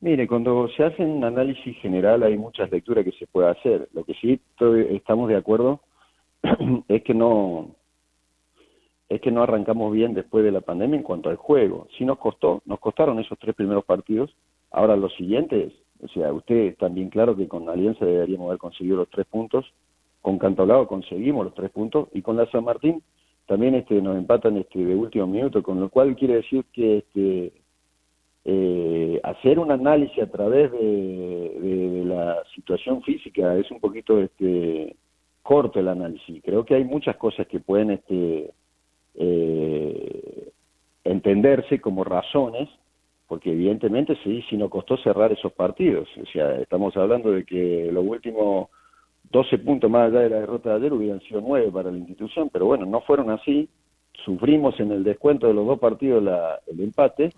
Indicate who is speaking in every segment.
Speaker 1: Mire, cuando se hace un análisis general hay muchas lecturas que se puede hacer. Lo que sí estamos de acuerdo es que no es que no arrancamos bien después de la pandemia en cuanto al juego. Sí nos costó, nos costaron esos tres primeros partidos. Ahora los siguientes, o sea, ustedes bien claro que con Alianza deberíamos haber conseguido los tres puntos. Con Cantolao conseguimos los tres puntos y con la San Martín también este, nos empatan este, de último minuto, con lo cual quiere decir que este, eh, hacer un análisis a través de, la situación física es un poquito este, corto el análisis. Creo que hay muchas cosas que pueden este, eh, entenderse como razones, porque evidentemente sí, sí nos costó cerrar esos partidos. O sea, estamos hablando de que los últimos 12 puntos más allá de la derrota de ayer hubieran sido 9 para la institución, pero bueno, no fueron así. Sufrimos en el descuento de los dos partidos el empate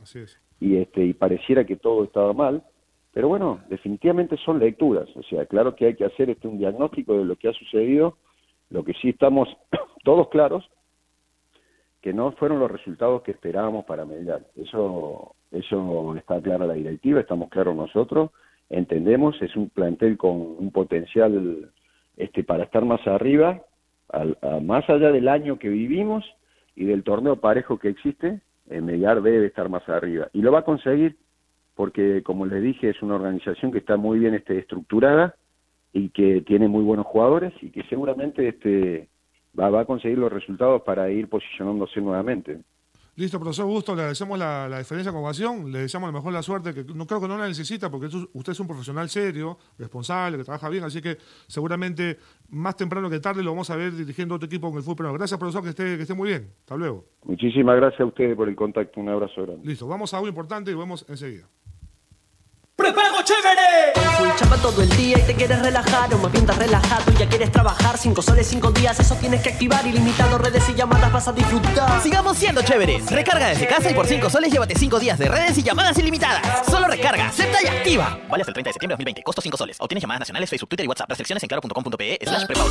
Speaker 1: y este y pareciera que todo estaba mal, pero bueno, definitivamente son lecturas, o sea, claro que hay que hacer este un diagnóstico de lo que ha sucedido, lo que sí estamos todos claros que no fueron los resultados que esperábamos para Melgar. Eso eso está claro la directiva, estamos claros nosotros, entendemos, es un plantel con un potencial este para estar más arriba, más allá del año que vivimos y del torneo parejo que existe, eh, Melgar debe estar más arriba. Y lo va a conseguir porque, como les dije, es una organización que está muy bien este, estructurada y que tiene muy buenos jugadores y que seguramente este, va, va a conseguir los resultados para ir posicionándose nuevamente.
Speaker 2: Listo, profesor Gusto, le agradecemos la, diferencia con ovación, le deseamos lo mejor la suerte, que no creo que no la necesita, porque usted es un profesional serio, responsable, que trabaja bien, así que seguramente más temprano que tarde lo vamos a ver dirigiendo otro equipo con el fútbol. Gracias, profesor, que esté, que esté muy bien. Hasta luego.
Speaker 1: Muchísimas gracias a ustedes por el contacto, un abrazo grande.
Speaker 2: Listo, vamos a algo importante y vemos enseguida.
Speaker 3: ¡Prepago chévere! Full todo el día y te quieres relajar o más bien estás relajado y ya quieres trabajar cinco soles, cinco días, eso tienes que activar ilimitado, redes y llamadas vas a disfrutar.
Speaker 4: Sigamos siendo chéveres. Recarga desde casa y por cinco soles llévate cinco días de redes y llamadas ilimitadas. Solo recarga, acepta y activa.
Speaker 5: Vale hasta el 30 de septiembre de 2020, costo 5 soles. Obtienes llamadas nacionales, Facebook, Twitter y WhatsApp. Restricciones en claro.com.pe slash prepago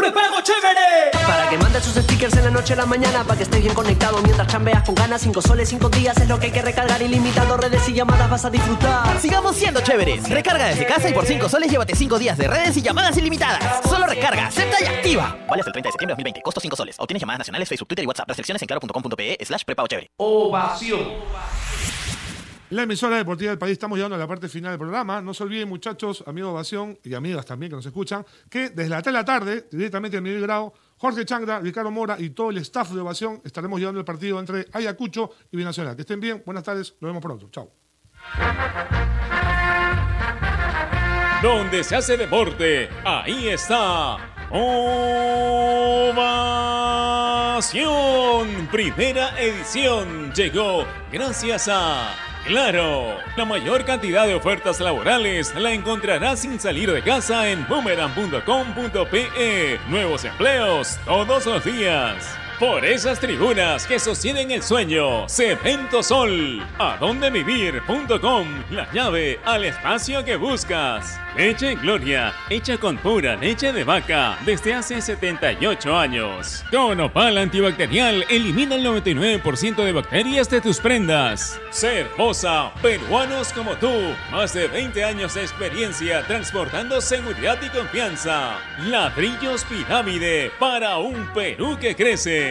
Speaker 3: ¡Prepago chévere!
Speaker 4: Para que mandes sus stickers en la noche a la mañana, para que estés bien conectado mientras chambeas con ganas. Cinco soles, cinco días es lo que hay que recargar. Ilimitado, redes y llamadas vas a disfrutar. Sigamos siendo chéveres. Recarga desde casa y por cinco soles llévate cinco días de redes y llamadas ilimitadas. Solo recarga, acepta y activa.
Speaker 5: Vale hasta el 30 de septiembre de 2020. Costo 5 soles. Obtienes llamadas nacionales, Facebook, Twitter y WhatsApp. Restricciones en claro.com.pe slash prepago chévere.
Speaker 2: Ovación. La emisora deportiva del país, estamos llegando a la parte final del programa. No se olviden, muchachos, amigos Ovación y amigas también que nos escuchan, que desde la 3 de la tarde, directamente en Miguel Grado, Jorge Changra, Ricardo Mora y todo el staff de Ovación estaremos llevando el partido entre Ayacucho y Binacional. Que estén bien, buenas tardes, nos vemos pronto. Chao.
Speaker 6: Donde se hace deporte, ahí está. Ovación. Primera edición llegó gracias a Claro, la mayor cantidad de ofertas laborales la encontrarás sin salir de casa en boomerang.com.pe. Nuevos empleos todos los días. Por esas tribunas que sostienen el sueño, Cemento Sol, adondevivir.com, la llave al espacio que buscas. Leche Gloria, hecha con pura leche de vaca desde hace 78 años. Con opal antibacterial, elimina el 99% de bacterias de tus prendas. Cervosa, peruanos como tú, más de 20 años de experiencia transportando seguridad y confianza. Ladrillos Pirámide para un Perú que crece.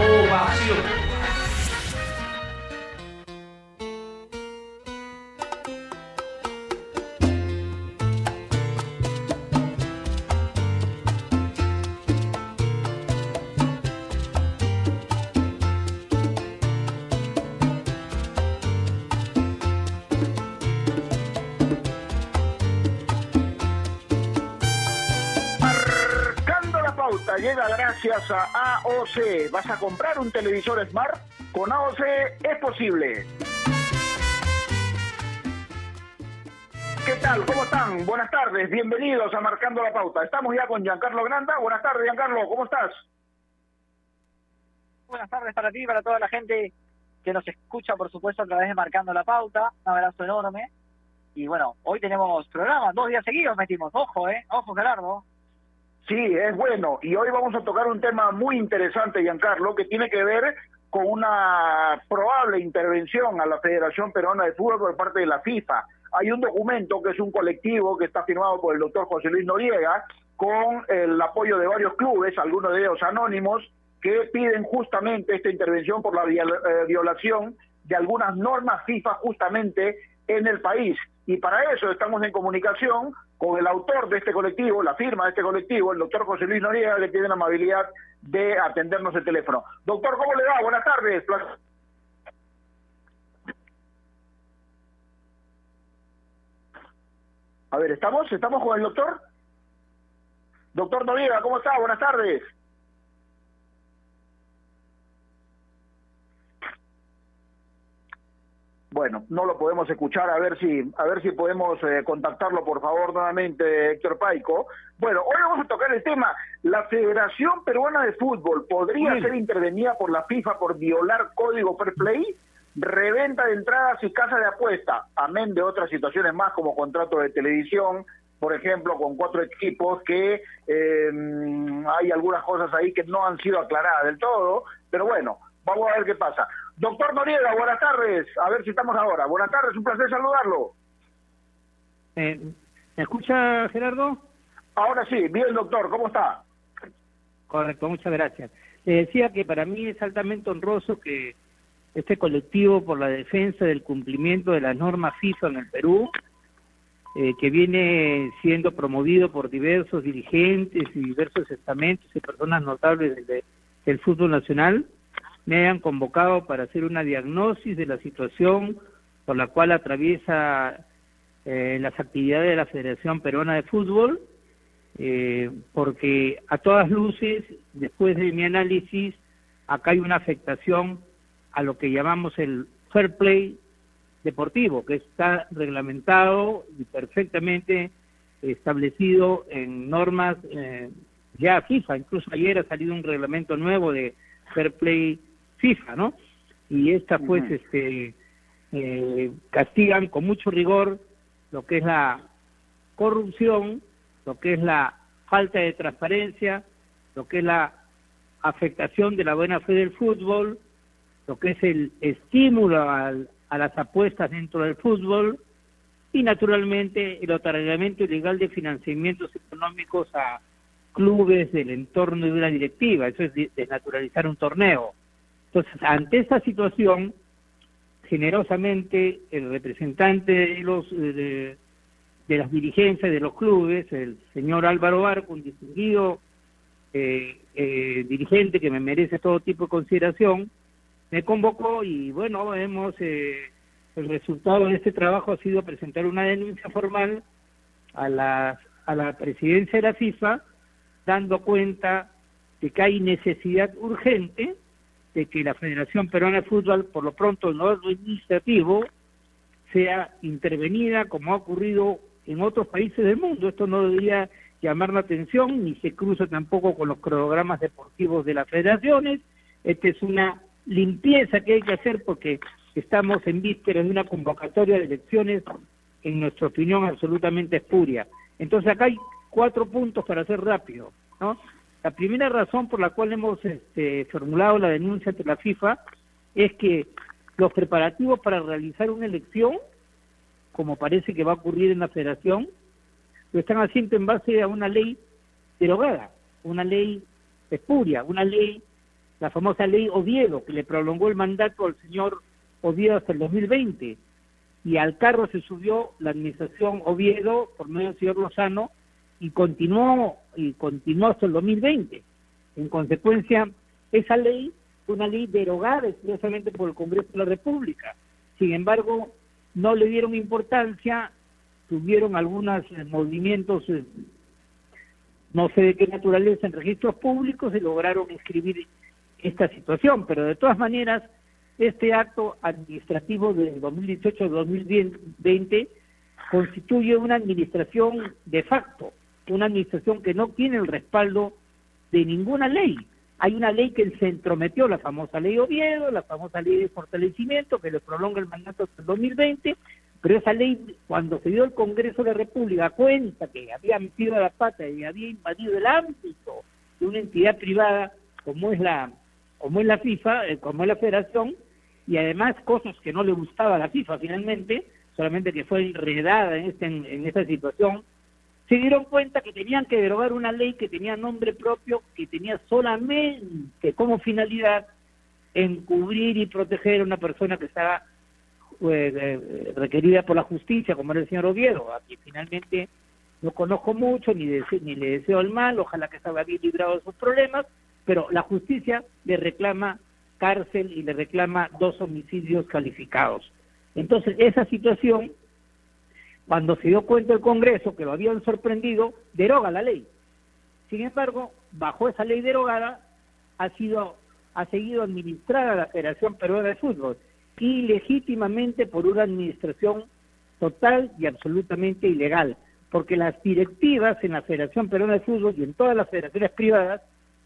Speaker 3: Ovación.
Speaker 7: Llega gracias a AOC. ¿Vas a comprar un televisor Smart? Con AOC es posible. ¿Qué tal? ¿Cómo están? Buenas tardes, bienvenidos a Marcando la Pauta. Estamos ya con Giancarlo Granda. Buenas tardes, Giancarlo, ¿cómo estás?
Speaker 8: Buenas tardes para ti, para toda la gente que nos escucha, por supuesto, a través de Marcando la Pauta. Un abrazo enorme. Y bueno, hoy tenemos programa, dos días seguidos metimos. Ojo, ¿eh? Ojo, Gerardo.
Speaker 7: Sí, es bueno. Y hoy vamos a tocar un tema muy interesante, Giancarlo, que tiene que ver con una probable intervención a la Federación Peruana de Fútbol por parte de la FIFA. Hay un documento que es un colectivo que está firmado por el doctor José Luis Noriega con el apoyo de varios clubes, algunos de ellos anónimos, que piden justamente esta intervención por la eh, violación de algunas normas FIFA justamente en el país. Y para eso estamos en comunicación con el autor de este colectivo, la firma de este colectivo, el doctor José Luis Noriega, que tiene la amabilidad de atendernos el teléfono. Doctor, ¿cómo le va? Buenas tardes. A ver, ¿estamos? ¿Estamos con el doctor? Doctor Noriega, ¿cómo está? Buenas tardes. Bueno, no lo podemos escuchar, a ver si, a ver si podemos eh, contactarlo, por favor, nuevamente, Héctor Paico. Bueno, hoy vamos a tocar el tema. La Federación Peruana de Fútbol podría ser intervenida por la FIFA por violar código fair play, reventa de entradas y casa de apuesta, amén de otras situaciones más como contrato de televisión, por ejemplo, con cuatro equipos que eh, hay algunas cosas ahí que no han sido aclaradas del todo, pero bueno, vamos a ver qué pasa. Doctor Noriega, buenas tardes. A ver si estamos ahora. Buenas tardes, un placer saludarlo.
Speaker 8: Eh, ¿Me escucha, Gerardo?
Speaker 7: Ahora sí, bien, doctor, ¿cómo está?
Speaker 8: Correcto, muchas gracias. Le decía que para mí es altamente honroso que este colectivo por la defensa del cumplimiento de las normas FIFA en el Perú, eh, que viene siendo promovido por diversos dirigentes y diversos estamentos y personas notables del fútbol nacional, me hayan convocado para hacer una diagnosis de la situación por la cual atraviesa eh, las actividades de la Federación Peruana de Fútbol, eh, porque a todas luces, después de mi análisis, acá hay una afectación a lo que llamamos el fair play deportivo, que está reglamentado y perfectamente establecido en normas eh, ya FIFA. Incluso ayer ha salido un reglamento nuevo de fair play FIFA, ¿no? Y esta pues este eh, castigan con mucho rigor lo que es la corrupción, lo que es la falta de transparencia, lo que es la afectación de la buena fe del fútbol, lo que es el estímulo a las apuestas dentro del fútbol y naturalmente el otorgamiento ilegal de financiamientos económicos a clubes del entorno de una directiva, eso es desnaturalizar un torneo. Entonces, ante esta situación, generosamente el representante de los de, las dirigencias de los clubes, el señor Álvaro Barco, un distinguido eh, eh, dirigente que me merece todo tipo de consideración, me convocó y bueno, hemos eh, el resultado de este trabajo ha sido presentar una denuncia formal a la, a la presidencia de la FIFA, dando cuenta de que hay necesidad urgente de que la Federación Peruana de Fútbol, por lo pronto no lo administrativo, sea intervenida como ha ocurrido en otros países del mundo. Esto no debería llamar la atención ni se cruza tampoco con los programas deportivos de las federaciones. Esta es una limpieza que hay que hacer porque que estamos en vísperas de una convocatoria de elecciones, en nuestra opinión, absolutamente espuria. Entonces acá hay cuatro puntos para ser rápido, ¿no? La primera razón por la cual hemos este, formulado la denuncia ante la FIFA es que los preparativos para realizar una elección, como parece que va a ocurrir en la federación, lo están haciendo en base a una ley derogada, una ley espuria, una ley, la famosa ley Oviedo, que le prolongó el mandato al señor Oviedo hasta el 2020. Y al carro se subió la administración Oviedo por medio del señor Lozano y continuó y continuó hasta el 2020. En consecuencia, esa ley fue una ley derogada expresamente por el Congreso de la República. Sin embargo, no le dieron importancia, tuvieron algunos eh, movimientos, eh, no sé de qué naturaleza, en registros públicos y lograron inscribir esta situación. Pero de todas maneras, este acto administrativo del 2018-2020 constituye una administración de facto, una administración que no tiene el respaldo de ninguna ley. Hay una ley que se entrometió, la famosa ley Oviedo, la famosa ley de fortalecimiento, que le prolonga el mandato hasta el 2020, pero esa ley, cuando se dio el Congreso de la República cuenta que había metido la pata y había invadido el ámbito de una entidad privada como es la como es la FIFA, eh, como es la Federación, y además cosas que no le gustaba a la FIFA finalmente, solamente que fue enredada en, este, en esta situación, se dieron cuenta que tenían que derogar una ley que tenía nombre propio, que tenía solamente como finalidad encubrir y proteger a una persona que estaba eh, eh, requerida por la justicia, como era el señor Oviedo, a quien finalmente no conozco mucho, ni, ni le deseo el mal, ojalá que estaba bien librado de sus problemas, pero la justicia le reclama cárcel y le reclama dos homicidios calificados. Entonces, esa situación cuando se dio cuenta el Congreso que lo habían sorprendido, deroga la ley. Sin embargo, bajo esa ley derogada, ha sido ha seguido administrada la Federación Peruana de Fútbol ilegítimamente por una administración total y absolutamente ilegal, porque las directivas en la Federación Peruana de Fútbol y en todas las federaciones privadas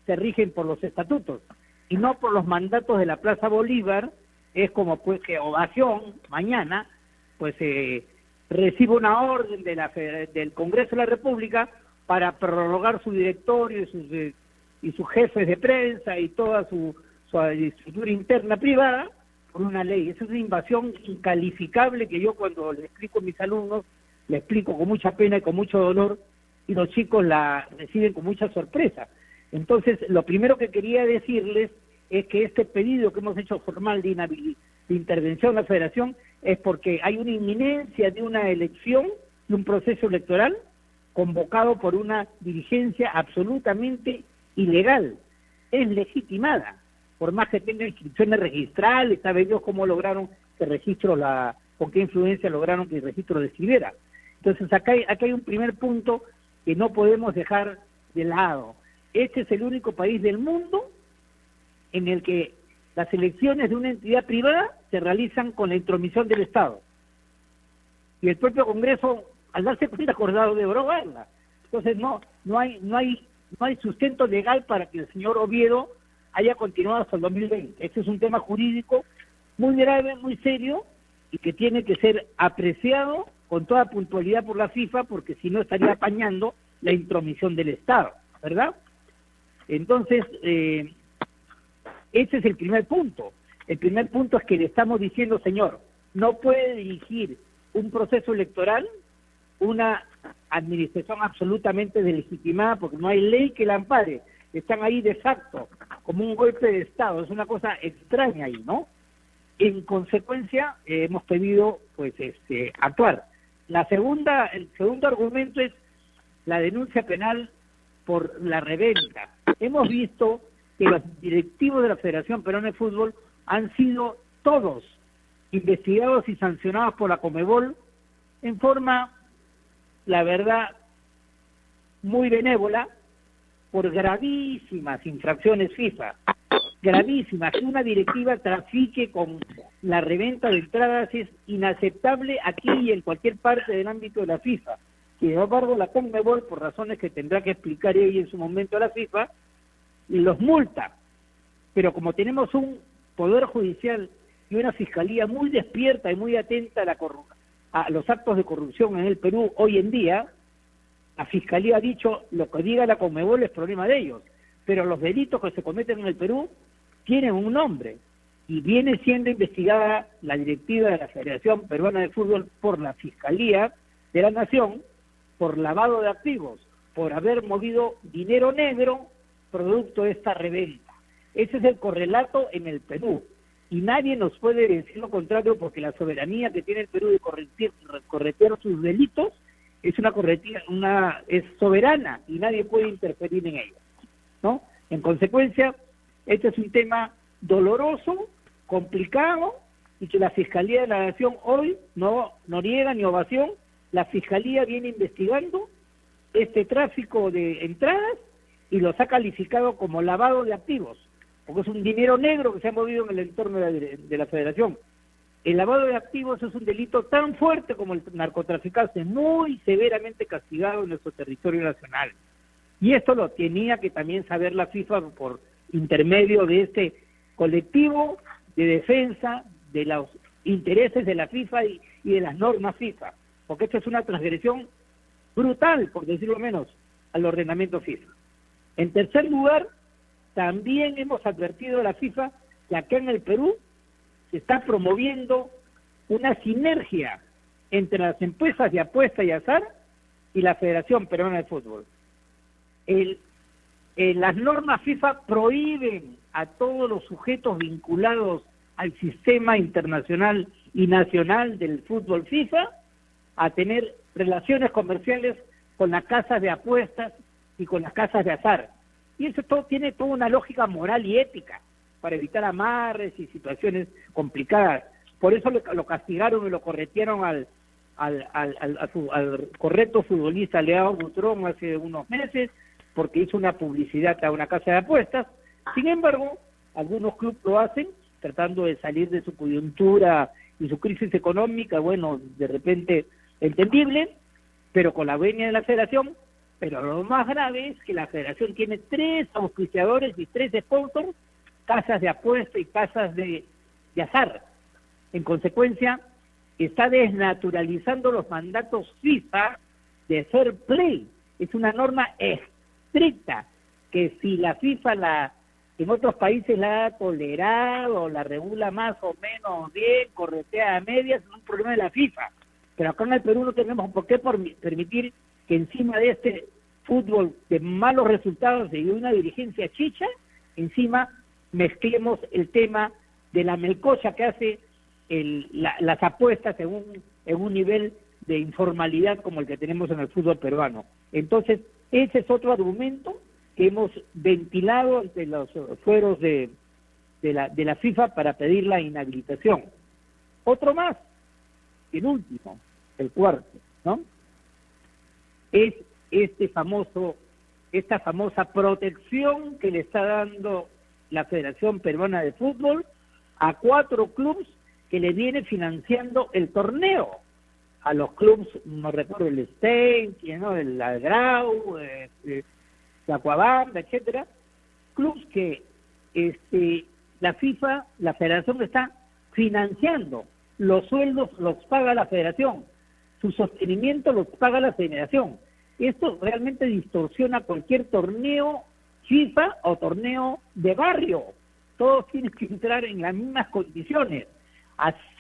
Speaker 8: se rigen por los estatutos y no por los mandatos de la Plaza Bolívar, es como pues que ovación mañana, pues eh, recibe una orden de la, del Congreso de la República para prorrogar su directorio y sus, eh, y sus jefes de prensa y toda su, su estructura interna privada por una ley. Esa es una invasión incalificable que yo cuando le explico a mis alumnos, le explico con mucha pena y con mucho dolor y los chicos la reciben con mucha sorpresa. Entonces, lo primero que quería decirles es que este pedido que hemos hecho formal de, de intervención a la federación es porque hay una inminencia de una elección, de un proceso electoral convocado por una dirigencia absolutamente ilegal, es legitimada, por más que tenga inscripciones registrales, sabe Dios cómo lograron que registro, la, con qué influencia lograron que el registro decidiera. Entonces acá hay, acá hay un primer punto que no podemos dejar de lado. Este es el único país del mundo en el que las elecciones de una entidad privada se realizan con la intromisión del Estado. Y el propio Congreso, al darse cuenta, acordado de derogarla. Entonces no, no hay, no hay, no hay sustento legal para que el señor Oviedo haya continuado hasta el 2020. Este es un tema jurídico muy grave, muy serio y que tiene que ser apreciado con toda puntualidad por la FIFA porque si no estaría apañando la intromisión del Estado, ¿verdad? Entonces, eh, ese es el primer punto. El primer punto es que le estamos diciendo, señor, no puede dirigir un proceso electoral una administración absolutamente delegitimada porque no hay ley que la ampare. Están ahí de facto, como un golpe de Estado. Es una cosa extraña ahí, ¿no? En consecuencia, eh, hemos pedido pues este actuar. La segunda, el segundo argumento es la denuncia penal por la reventa. Hemos visto que los directivos de la Federación Peruana de Fútbol han sido todos investigados y sancionados por la Comebol en forma, la verdad, muy benévola por gravísimas infracciones FIFA, gravísimas. Que una directiva trafique con la reventa de entradas es inaceptable aquí y en cualquier parte del ámbito de la FIFA. Sin embargo, la Conmebol, por razones que tendrá que explicar ella en su momento a la FIFA, los multa. Pero como tenemos un poder judicial y una fiscalía muy despierta y muy atenta a, la a los actos de corrupción en el Perú hoy en día, la fiscalía ha dicho lo que diga la Conmebol es problema de ellos, pero los delitos que se cometen en el Perú tienen un nombre y viene siendo investigada la directiva de la Federación Peruana de Fútbol por la Fiscalía de la Nación por lavado de activos, por haber movido dinero negro producto de esta reventa. Ese es el correlato en el Perú. Y nadie nos puede decir lo contrario porque la soberanía que tiene el Perú de corretear, sus delitos es una corretía, una es soberana y nadie puede interferir en ella. ¿no? En consecuencia, este es un tema doloroso, complicado y que la Fiscalía de la Nación hoy no, no niega ni ovación. La Fiscalía viene investigando este tráfico de entradas y los ha calificado como lavado de activos, porque es un dinero negro que se ha movido en el entorno de la, federación. El lavado de activos es un delito tan fuerte como el narcotraficante, muy severamente castigado en nuestro territorio nacional. Y esto lo tenía que también saber la FIFA por intermedio de este colectivo de defensa de los intereses de la FIFA y, y de las normas FIFA, porque esto es una transgresión brutal, por decirlo menos, al ordenamiento FIFA. En tercer lugar, también hemos advertido a la FIFA que acá en el Perú se está promoviendo una sinergia entre las empresas de apuesta y azar y la Federación Peruana de Fútbol. las normas FIFA prohíben a todos los sujetos vinculados al sistema internacional y nacional del fútbol FIFA a tener relaciones comerciales con las casas de apuestas y con las casas de azar. Y eso todo tiene toda una lógica moral y ética para evitar amarres y situaciones complicadas. Por eso lo, castigaron y lo corretieron al, al, al, al, correcto futbolista Leao Butrón hace unos meses porque hizo una publicidad a una casa de apuestas. Sin embargo, algunos clubes lo hacen tratando de salir de su coyuntura y su crisis económica, bueno, de repente entendible, pero con la venia de la federación pero lo más grave es que la federación tiene tres auspiciadores y tres sponsors, casas de apuesta y casas de, azar. En consecuencia, está desnaturalizando los mandatos FIFA de fair play. Es una norma estricta que si la FIFA la en otros países la ha tolerado, la regula más o menos bien, corretea a medias, es un problema de la FIFA. Pero acá en el Perú no tenemos por qué permitir que encima de este fútbol de malos resultados y de una dirigencia chicha, encima mezclemos el tema de la melcocha que hace las apuestas en un, en un nivel de informalidad como el que tenemos en el fútbol peruano. Entonces, ese es otro argumento que hemos ventilado ante los fueros de, de, la, de la FIFA para pedir la inhabilitación. Otro más, el último, el cuarto, ¿no? Es este famoso, esta famosa protección que le está dando la Federación Peruana de Fútbol a cuatro clubes que le viene financiando el torneo. A los clubes, no recuerdo el Stein, ¿no? el Grau, eh, eh, la Cuabanda, etcétera, clubes que este, la FIFA, la Federación está financiando. Los sueldos los paga la Federación, su sostenimiento los paga la Federación. Esto realmente distorsiona cualquier torneo FIFA o torneo de barrio. Todos tienen que entrar en las mismas condiciones.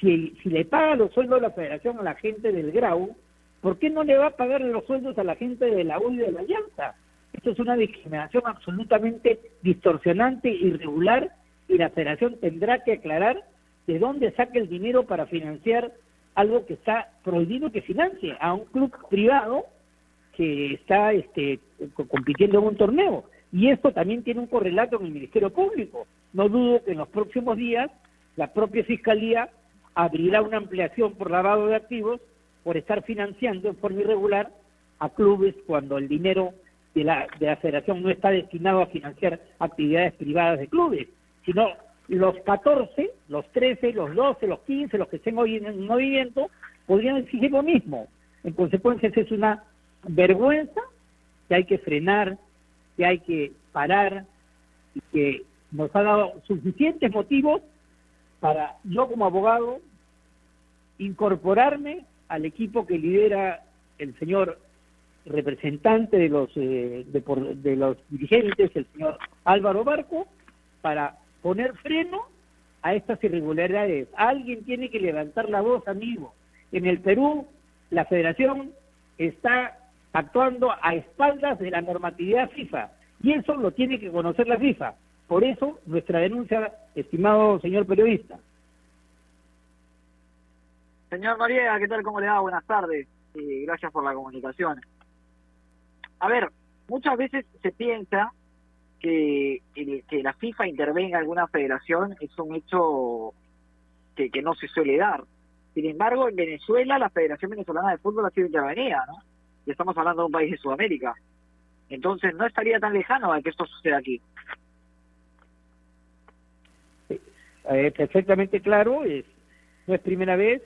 Speaker 8: Si, si le paga los sueldos la federación a la gente del Grau, ¿por qué no le va a pagar los sueldos a la gente de la U y de la Llanta? Esto es una discriminación absolutamente distorsionante, irregular, y la federación tendrá que aclarar de dónde saca el dinero para financiar algo que está prohibido que financie a un club privado que está este, compitiendo en un torneo. Y esto también tiene un correlato en el Ministerio Público. No dudo que en los próximos días la propia Fiscalía abrirá una ampliación por lavado de activos por estar financiando en forma irregular a clubes cuando el dinero de la, de la federación no está destinado a financiar actividades privadas de clubes, sino los 14, los 13, los 12, los 15, los que estén hoy en movimiento, podrían exigir lo mismo. En consecuencia, es una vergüenza que hay que frenar, que hay que parar y que nos ha dado suficientes motivos para yo como abogado incorporarme al equipo que lidera el señor representante de los eh, de, por- de los dirigentes, el señor Álvaro Barco, para poner freno a estas irregularidades. Alguien tiene que levantar la voz, amigo. En el Perú, la federación está actuando a espaldas de la normatividad FIFA y eso lo tiene que conocer la FIFA. Por eso, nuestra denuncia, estimado señor periodista.
Speaker 9: Señor Noriega, ¿qué tal? ¿Cómo le va? Buenas tardes. Y gracias por la comunicación. A ver, muchas veces se piensa que, que la FIFA intervenga en alguna federación es un hecho que, que no se suele dar. Sin embargo, en Venezuela, la Federación Venezolana de Fútbol ha sido intervenida, ¿no? Y estamos hablando de un país de Sudamérica. Entonces, no estaría tan lejano a que esto suceda aquí.
Speaker 8: Eh, perfectamente claro, es, no es primera vez,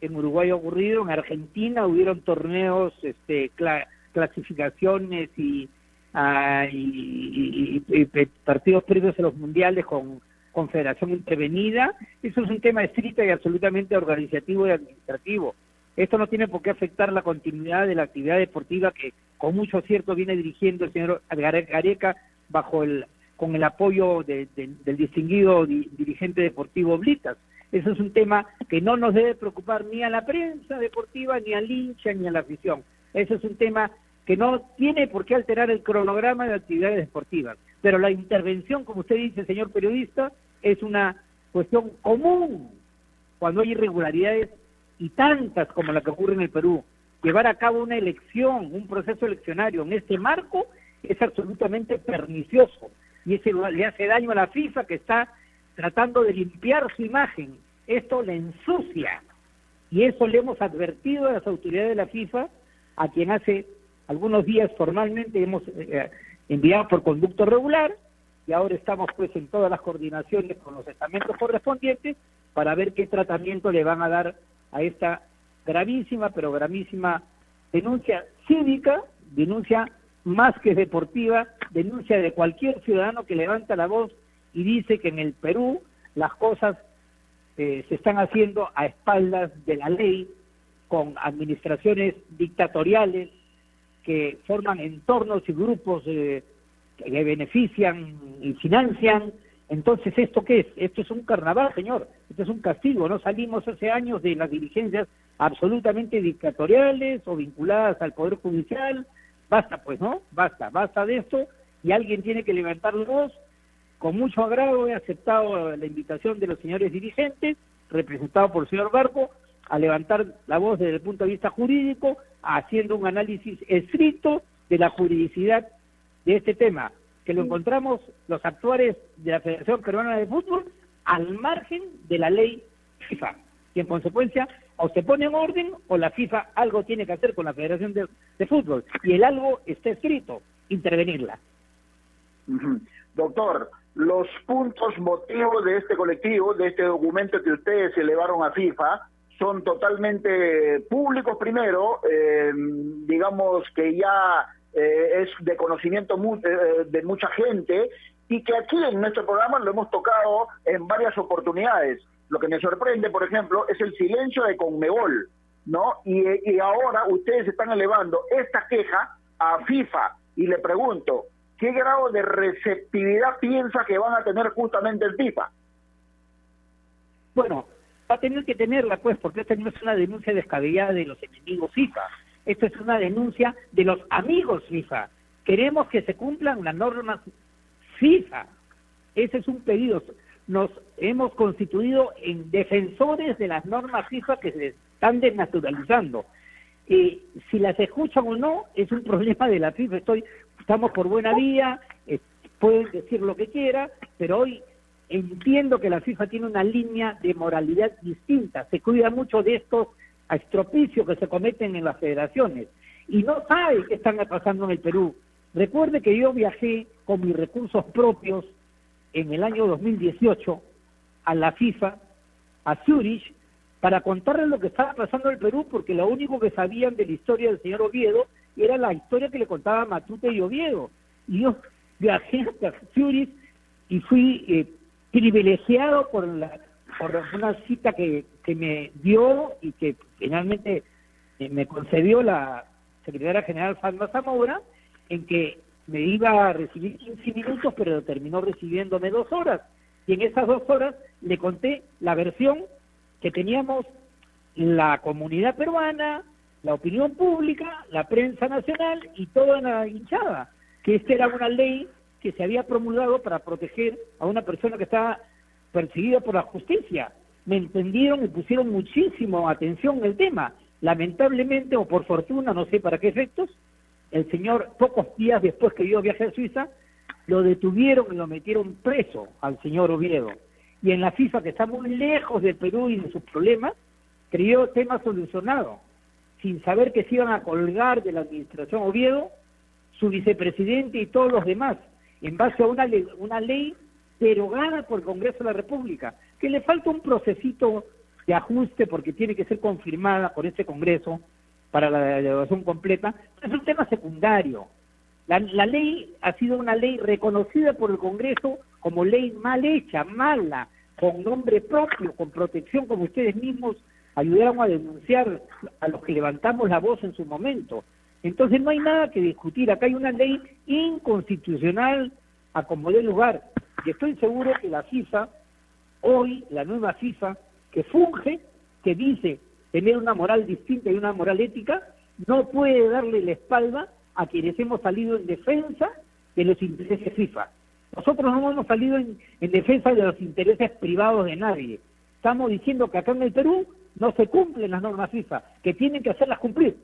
Speaker 8: en Uruguay ha ocurrido, en Argentina hubieron torneos, este, cla- clasificaciones y, ah, y- y partidos previos a los mundiales con confederación intervenida. Eso es un tema estricto y absolutamente organizativo y administrativo. Esto no tiene por qué afectar la continuidad de la actividad deportiva que con mucho acierto viene dirigiendo el señor Gare- Gareca bajo el con el apoyo de- de- del distinguido di- dirigente deportivo Blitas. Eso es un tema que no nos debe preocupar ni a la prensa deportiva, ni al hincha, ni a la afición. Eso es un tema que no tiene por qué alterar el cronograma de actividades deportivas. Pero la intervención, como usted dice, señor periodista, es una cuestión común cuando hay irregularidades y tantas como la que ocurre en el Perú. Llevar a cabo una elección, un proceso eleccionario en este marco es absolutamente pernicioso y eso le hace daño a la FIFA que está tratando de limpiar su imagen. Esto le ensucia y eso le hemos advertido a las autoridades de la FIFA, a quien hace algunos días formalmente hemos eh, enviado por conducto regular y ahora estamos pues en todas las coordinaciones con los estamentos correspondientes para ver qué tratamiento le van a dar a esta gravísima, pero gravísima denuncia cívica, denuncia más que deportiva, denuncia de cualquier ciudadano que levanta la voz y dice que en el Perú las cosas eh, se están haciendo a espaldas de la ley, con administraciones dictatoriales que forman entornos y grupos eh, que benefician y financian. Entonces, ¿esto qué es? Esto es un carnaval, señor. Esto es un castigo. No salimos hace años de las diligencias absolutamente dictatoriales o vinculadas al Poder Judicial. Basta, pues, ¿no? Basta, basta de esto. Y alguien tiene que levantar la voz. Con mucho agrado he aceptado la invitación de los señores dirigentes, representados por el señor Barco, a levantar la voz desde el punto de vista jurídico, haciendo un análisis estricto de la juridicidad de este tema, que lo encontramos los actuales de la Federación Peruana de Fútbol al margen de la ley FIFA. Y en consecuencia, o se pone en orden o la FIFA algo tiene que hacer con la Federación de, de Fútbol. Y el algo está escrito, intervenirla.
Speaker 7: Doctor, los puntos motivos de este colectivo, de este documento que ustedes elevaron a FIFA, son totalmente públicos primero, eh, digamos que ya eh, es de conocimiento mu- eh, de mucha gente y que aquí en nuestro programa lo hemos tocado en varias oportunidades. Lo que me sorprende, por ejemplo, es el silencio de Conmebol, ¿no? Y, y ahora ustedes están elevando esta queja a FIFA y le pregunto, ¿qué grado de receptividad piensa que van a tener justamente el FIFA?
Speaker 8: Bueno, va a tener que tenerla, pues, porque esta no es una denuncia descabellada de los enemigos FIFA. Esto es una denuncia de los amigos FIFA. Queremos que se cumplan las normas FIFA. Ese es un pedido. Nos hemos constituido en defensores de las normas FIFA que se están desnaturalizando. Eh, si las escuchan o no es un problema de la FIFA. Estoy, estamos por buena vía, eh, pueden decir lo que quiera, pero hoy entiendo que la FIFA tiene una línea de moralidad distinta. Se cuida mucho de estos estropicios que se cometen en las federaciones y no sabe qué están pasando en el Perú. Recuerde que yo viajé con mis recursos propios en el año 2018 a la FIFA, a Zurich, para contarles lo que estaba pasando en el Perú, porque lo único que sabían de la historia del señor Oviedo era la historia que le contaba Matute y Oviedo. Y yo viajé hasta Zurich y fui eh, privilegiado por la por una cita que, que me dio y que finalmente eh, me concedió la secretaria general Fátima Zamora, en que me iba a recibir 15 minutos, pero terminó recibiéndome dos horas. Y en esas dos horas le conté la versión que teníamos la comunidad peruana, la opinión pública, la prensa nacional y toda la hinchada, que esta era una ley que se había promulgado para proteger a una persona que estaba perseguida por la justicia. Me entendieron y pusieron muchísimo atención en el tema. Lamentablemente, o por fortuna, no sé para qué efectos, el señor, pocos días después que yo viajé a Suiza, lo detuvieron y lo metieron preso al señor Oviedo. Y en la FIFA, que está muy lejos del Perú y de sus problemas, creyó tema solucionado, sin saber que se iban a colgar de la administración Oviedo, su vicepresidente y todos los demás, en base a una una ley derogada por el Congreso de la República, que le falta un procesito de ajuste porque tiene que ser confirmada por este Congreso para la derogación completa, es un tema secundario. La, la, ley ha sido una ley reconocida por el Congreso como ley mal hecha, mala, con nombre propio, con protección, como ustedes mismos ayudaron a denunciar a los que levantamos la voz en su momento. Entonces no hay nada que discutir, acá hay una ley inconstitucional a como dé lugar. Y estoy seguro que la FIFA, hoy, la nueva FIFA, que funge, que dice tener una moral distinta y una moral ética, no puede darle la espalda a quienes hemos salido en defensa de los intereses FIFA. Nosotros no hemos salido en, en defensa de los intereses privados de nadie. Estamos diciendo que acá en el Perú no se cumplen las normas FIFA, que tienen que hacerlas cumplir.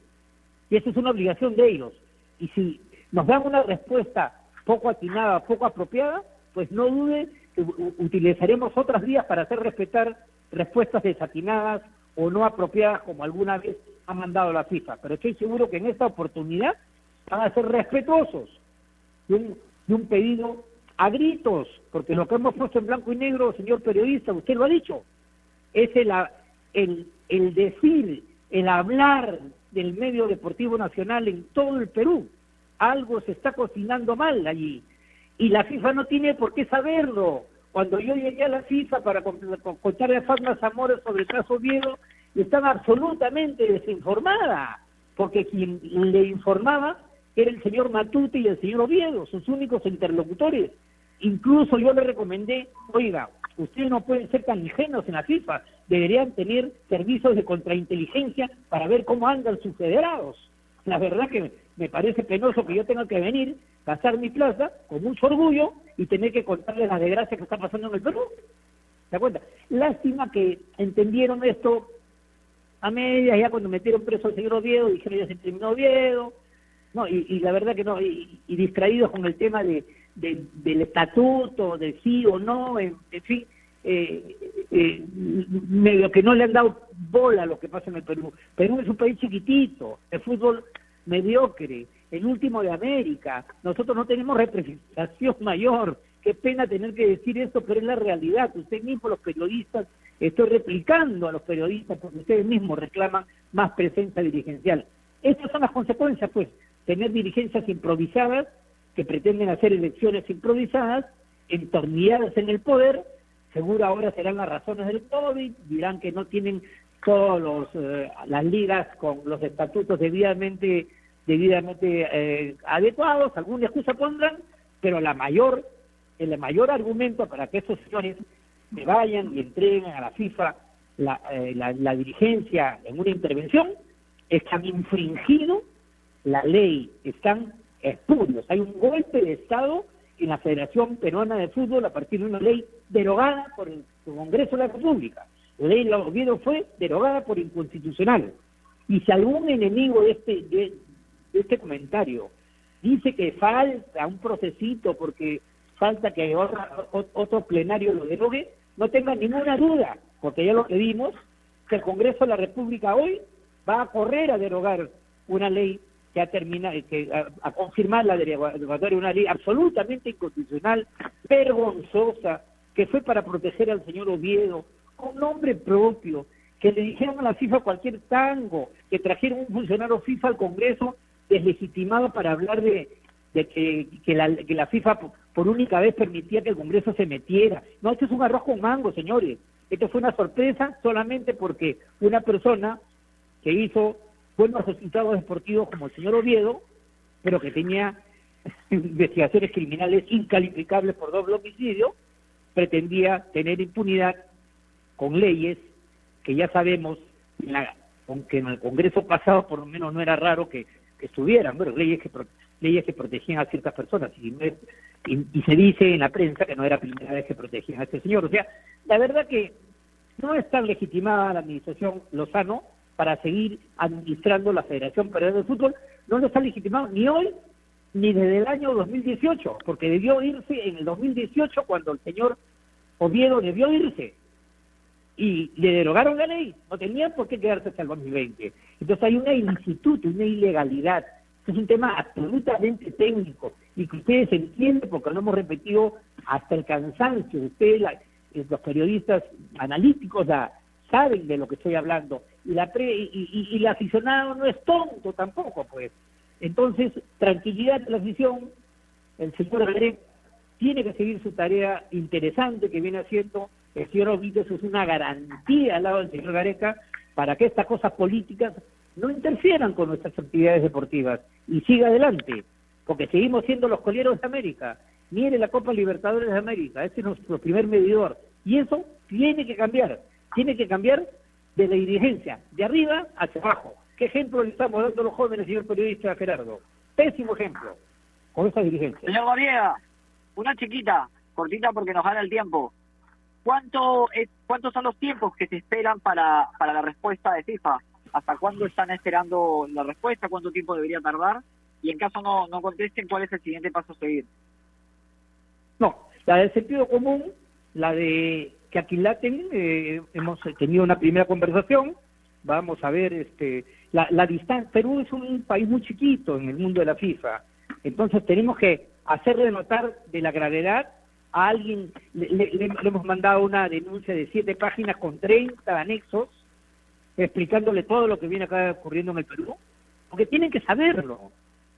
Speaker 8: Y esa es una obligación de ellos. Y si nos dan una respuesta poco atinada, poco apropiada, pues no dude utilizaremos otras vías para hacer respetar respuestas desatinadas o no apropiadas como alguna vez ha mandado la FIFA. Pero estoy seguro que en esta oportunidad van a ser respetuosos de un, de un pedido a gritos, porque lo que hemos puesto en blanco y negro, señor periodista, usted lo ha dicho, es el, el, el decir, el hablar del medio deportivo nacional en todo el Perú. Algo se está cocinando mal allí. Y la FIFA no tiene por qué saberlo. Cuando yo llegué a la FIFA para contarle a Fátima Zamora sobre el caso Oviedo, estaba absolutamente desinformada, porque quien le informaba era el señor Matute y el señor Oviedo, sus únicos interlocutores. Incluso yo le recomendé, oiga, ustedes no pueden ser tan ingenuos en la FIFA, deberían tener servicios de contrainteligencia para ver cómo andan sus federados. La verdad que me parece penoso que yo tenga que venir, pasar mi plaza con mucho orgullo y tener que contarles la desgracia que está pasando en el Perú. ¿Se cuenta? Lástima que entendieron esto a medias, ya cuando metieron preso al señor Oviedo, dijeron ya se terminó Oviedo, no, y, la verdad que no, y, distraídos con el tema de, del estatuto, de sí o no, en, fin, eh, eh, medio que no le han dado bola a lo que pasa en el Perú. Perú es un país chiquitito, de fútbol mediocre, el último de América. Nosotros no tenemos representación mayor. Qué pena tener que decir esto, pero es la realidad. Ustedes mismos, los periodistas, estoy replicando a los periodistas porque ustedes mismos reclaman más presencia dirigencial. Estas son las consecuencias, pues, tener dirigencias improvisadas que pretenden hacer elecciones improvisadas, entornilladas en el poder, seguro ahora serán las razones del COVID, dirán que no tienen todas eh, las ligas con los estatutos debidamente debidamente eh, adecuados, alguna excusa pondrán, pero la mayor el mayor argumento para que esos señores me vayan y entreguen a la FIFA la, eh, la, la dirigencia en una intervención es que han infringido la ley, están espurios. Hay un golpe de Estado en la Federación Peruana de Fútbol a partir de una ley derogada por el Congreso de la República. La ley de Oviedo fue derogada por inconstitucional. Y si algún enemigo de este, de, este comentario. Dice que falta un procesito porque falta que otro plenario lo derogue, no tenga ninguna duda, porque ya lo que vimos, que el Congreso de la República hoy va a correr a derogar una ley que ha terminado, que a, confirmar la derogatoria, una ley absolutamente inconstitucional, vergonzosa, que fue para proteger al señor Oviedo, con nombre propio, que le dijeron a la FIFA cualquier tango, que trajeron un funcionario FIFA al Congreso deslegitimado para hablar de, de que, la, que la FIFA por, única vez permitía que el Congreso se metiera. No, esto es un arroz con mango, señores. Esto fue una sorpresa solamente porque una persona que hizo buenos resultados deportivos como el señor Oviedo, pero que tenía investigaciones criminales incalificables por doble homicidio, pretendía tener impunidad con leyes que ya sabemos, aunque en el Congreso pasado por lo menos no era raro que, estuvieran, bueno, leyes que, leyes que protegían a ciertas personas, y, y, se dice en la prensa que no era la primera vez que protegían a este señor. O sea, la verdad que no está legitimada la administración Lozano para seguir administrando la Federación Peruana de Fútbol, no lo está legitimado ni hoy ni desde el año 2018, porque debió irse en el 2018 cuando el señor Oviedo debió irse y le derogaron la ley, no tenían por qué quedarse hasta el 2020. Entonces hay una ilicitud, una ilegalidad. Es un tema absolutamente técnico y que ustedes entienden porque lo hemos repetido hasta el cansancio. Ustedes, eh, los periodistas analíticos, saben de lo que estoy hablando. Y, la y, y el aficionado no es tonto tampoco, pues. Entonces, tranquilidad de la afición, el señor Gareca tiene que seguir su tarea interesante que viene haciendo. El señor Ovides es una garantía al lado del señor Gareca para que estas cosas políticas no interfieran con nuestras actividades deportivas y siga adelante, porque seguimos siendo los colieros de América. Mire la Copa Libertadores de América, ese es nuestro primer medidor. Y eso tiene que cambiar, tiene que cambiar de la dirigencia, de arriba hacia abajo. ¿Qué ejemplo le estamos dando a los jóvenes, señor periodista Gerardo? Pésimo ejemplo con esa dirigencia.
Speaker 9: Señor Noriega, una chiquita, cortita porque nos gana el tiempo. ¿Cuánto ¿Cuántos son los tiempos que se esperan para, para la respuesta de FIFA? ¿Hasta cuándo están esperando la respuesta? ¿Cuánto tiempo debería tardar? Y en caso no, no contesten, ¿cuál es el siguiente paso a seguir?
Speaker 8: No, la del sentido común, la de que aquilaten, eh, hemos tenido una primera conversación, vamos a ver este la, la distancia Perú es un país muy chiquito en el mundo de la FIFA entonces tenemos que hacerle notar de la gravedad a alguien le, hemos mandado una denuncia de siete páginas con 30 anexos explicándole todo lo que viene acá ocurriendo en el Perú porque tienen que saberlo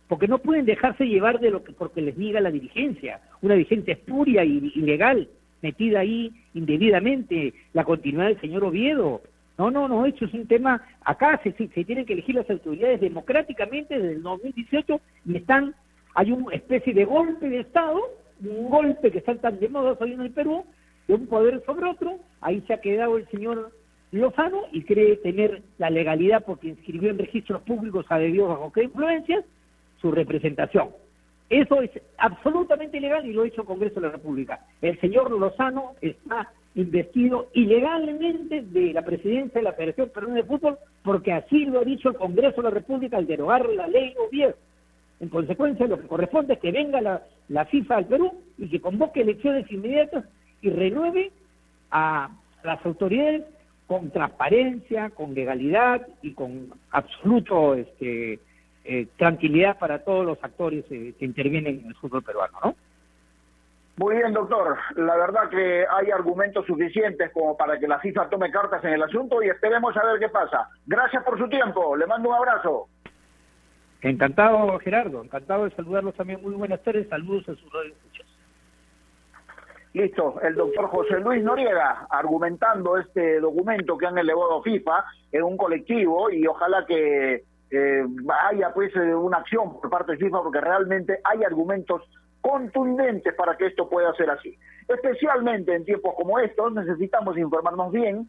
Speaker 8: porque no pueden dejarse llevar de lo que porque les diga la dirigencia. Una dirigencia espuria y ilegal metida ahí indebidamente la continuidad del señor Oviedo. No, no, no, esto es un tema, acá se, se tienen que elegir las autoridades democráticamente desde el 2018 y están, hay una especie de golpe de Estado, un golpe que está tan de moda hoy en el Perú, de un poder sobre otro, ahí se ha quedado el señor Lozano y cree tener la legalidad porque inscribió en registros públicos a de Dios bajo qué influencias su representación. Eso es absolutamente ilegal y lo ha hecho el Congreso de la República. El señor Lozano está investido ilegalmente de la presidencia de la Federación Peruana de Fútbol porque así lo ha dicho el Congreso de la República al derogar la ley Oviedo. En consecuencia, lo que corresponde es que venga la, la FIFA al Perú y que convoque elecciones inmediatas y renueve a las autoridades con transparencia, con legalidad y con absoluto este, eh, tranquilidad para todos los actores eh, que intervienen en el fútbol peruano, ¿no?
Speaker 7: Muy bien, doctor. La verdad que hay argumentos suficientes como para que la FIFA tome cartas en el asunto y esperemos a ver qué pasa. Gracias por su tiempo. Le mando un abrazo.
Speaker 8: Encantado, Gerardo. Encantado de saludarlos también. Muy buenas tardes. Saludos a sus radioescuchas.
Speaker 7: Listo, el doctor José Luis Noriega argumentando este documento que han elevado FIFA en un colectivo y ojalá que eh, haya pues eh, una acción por parte de FIFA porque realmente hay argumentos contundentes para que esto pueda ser así. Especialmente en tiempos como estos necesitamos informarnos bien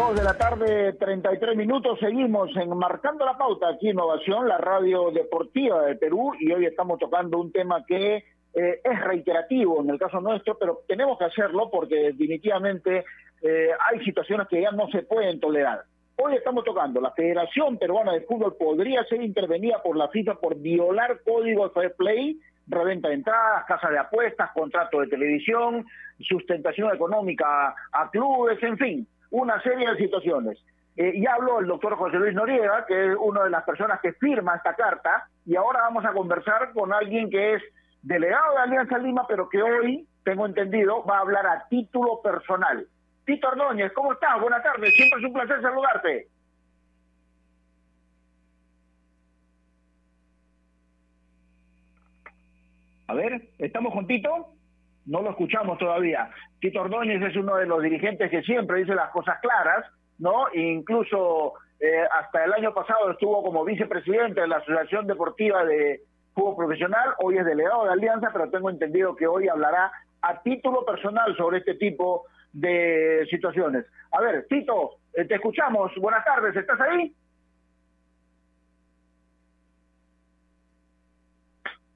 Speaker 7: Dos de la tarde, 33 minutos, seguimos en Marcando la Pauta aquí en Innovación, la radio deportiva de Perú, y hoy estamos tocando un tema que eh, es reiterativo en el caso nuestro, pero tenemos que hacerlo porque definitivamente eh, hay situaciones que ya no se pueden tolerar. Hoy estamos tocando, la Federación Peruana de Fútbol podría ser intervenida por la FIFA por violar códigos fair play, reventa de entradas, casa de apuestas, contrato de televisión, sustentación económica a clubes, en fin una serie de situaciones. Eh, ya habló el doctor José Luis Noriega, que es una de las personas que firma esta carta, y ahora vamos a conversar con alguien que es delegado de Alianza Lima, pero que hoy, tengo entendido, va a hablar a título personal. Tito Ordóñez, ¿cómo estás? Buenas tardes, siempre es un placer saludarte. A ver, ¿estamos con? No lo escuchamos todavía. Tito Ordóñez es uno de los dirigentes que siempre dice las cosas claras, ¿no? Incluso eh, hasta el año pasado estuvo como vicepresidente de la Asociación Deportiva de Fútbol Profesional, hoy es delegado de Alianza, pero tengo entendido que hoy hablará a título personal sobre este tipo de situaciones. A ver, Tito, eh, te escuchamos. Buenas tardes, ¿estás ahí?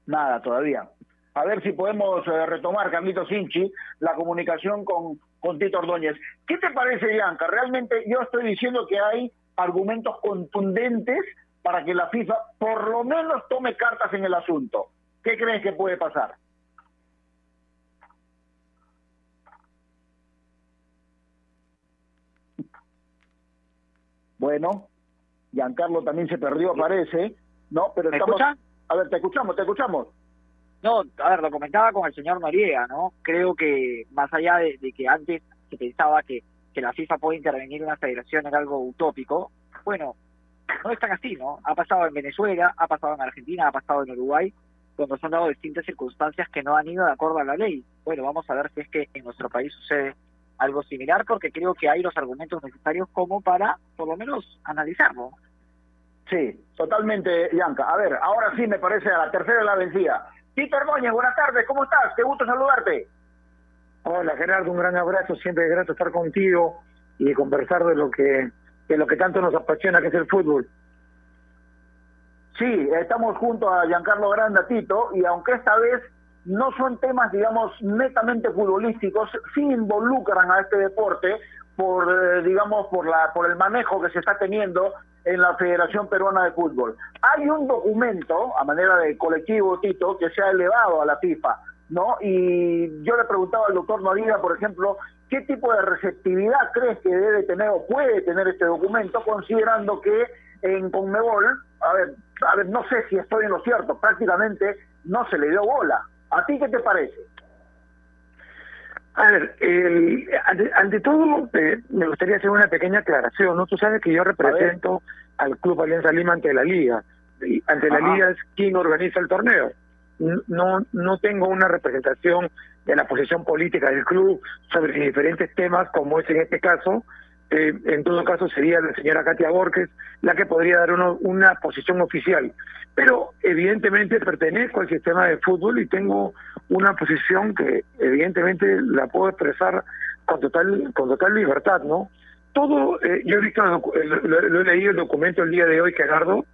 Speaker 7: Nada, todavía a ver si podemos eh, retomar, Carlito Sinchi, la comunicación con, con Tito Ordóñez. ¿Qué te parece, Bianca? Realmente yo estoy diciendo que hay argumentos contundentes para que la FIFA por lo menos tome cartas en el asunto. ¿Qué crees que puede pasar? Bueno, Giancarlo también se perdió, parece, ¿no? Pero estamos... A ver, te escuchamos, te escuchamos.
Speaker 9: No, a ver, lo comentaba con el señor Noriega, ¿no? Creo que más allá de, que antes se pensaba que, que la FIFA puede intervenir en una federación era algo utópico, bueno, no es tan así, ¿no? Ha pasado en Venezuela, ha pasado en Argentina, ha pasado en Uruguay, cuando se han dado distintas circunstancias que no han ido de acuerdo a la ley. Bueno, vamos a ver si es que en nuestro país sucede algo similar, porque creo que hay los argumentos necesarios como para, por lo menos, analizarlo.
Speaker 7: Sí, totalmente, Bianca. A ver, ahora sí me parece a la tercera de la vencida. Tito Ordóñez, buenas tardes, ¿cómo estás? Qué gusto saludarte.
Speaker 10: Hola Gerardo, un gran abrazo, siempre es grato estar contigo y conversar de lo que de lo que tanto nos apasiona que es el fútbol.
Speaker 7: Sí, estamos junto a Giancarlo Granda Tito y aunque esta vez no son temas, digamos, netamente futbolísticos, sí involucran a este deporte por, eh, digamos, por la por el manejo que se está teniendo en la Federación Peruana de Fútbol. Hay un documento, a manera de colectivo, Tito, que se ha elevado a la FIFA, ¿no? Y yo le preguntaba al doctor Noriga, por ejemplo, ¿qué tipo de receptividad crees que debe tener o puede tener este documento, considerando que en Conmebol, a ver, a ver, no sé si estoy en lo cierto, prácticamente no se le dio bola. ¿A ti qué te parece?
Speaker 10: A ver, ante, todo eh, me gustaría hacer una pequeña aclaración. ¿no? Tú sabes que yo represento al Club Alianza Lima ante la Liga. Y ante la Liga es quien organiza el torneo. No, no tengo una representación de la posición política del club sobre diferentes temas, como es en este caso. Eh, en todo caso sería la señora Katia Borges la que podría dar uno, una posición oficial. Pero evidentemente pertenezco al sistema de fútbol y tengo una posición que evidentemente la puedo expresar con total con total libertad, ¿no? Todo, eh, yo he visto, lo, he leído el documento el día de hoy, Gerardo,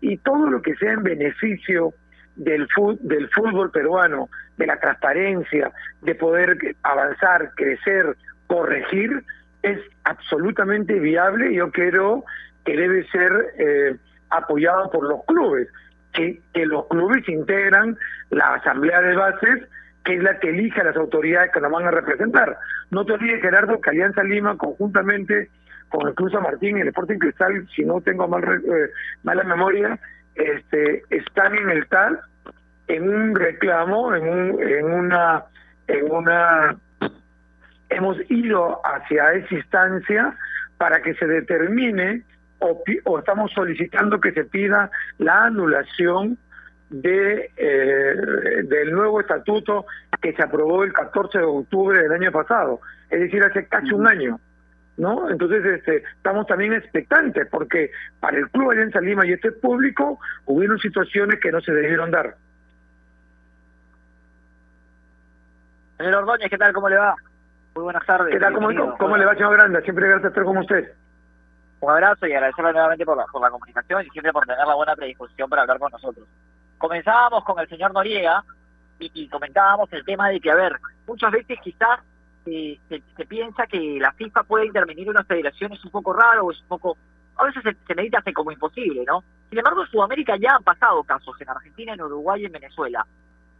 Speaker 10: y todo lo que sea en beneficio del, del fútbol peruano, de la transparencia, de poder avanzar, crecer, corregir, es absolutamente viable yo creo que debe ser eh, apoyado por los clubes, que, que los clubes integran la asamblea de bases que es la que elige a las autoridades que nos van a representar. No te olvides, Gerardo, que Alianza Lima, conjuntamente con el Cruz Martín y el Sporting Cristal, si no tengo mal, eh, mala memoria, este, están en el TAL en un reclamo, en, un, en una, en una, hemos ido hacia esa instancia para que se determine o, o estamos solicitando que se pida la anulación de eh, del nuevo estatuto que se aprobó el 14 de octubre del año pasado, es decir, hace casi un año. ¿No? Entonces este, estamos también expectantes porque para el Club Alianza Lima y este público hubieron situaciones que no se debieron dar.
Speaker 9: Señor Ordóñez, ¿qué tal? ¿Cómo le va? Muy buenas tardes.
Speaker 10: ¿Qué tal? ¿Cómo, cómo le va, señor Granda? Siempre gracias estar con usted.
Speaker 9: Un abrazo y agradecerle nuevamente por la, por la comunicación y siempre por tener la buena predisposición para hablar con nosotros comenzábamos con el señor Noriega y, comentábamos el tema de que, a ver, muchas veces quizás eh, se, piensa que la FIFA puede intervenir en una federación, es un poco raro, o es un poco, a veces se, se medita hasta como imposible, ¿no? Sin embargo, en Sudamérica ya han pasado casos, en Argentina, en Uruguay y en Venezuela.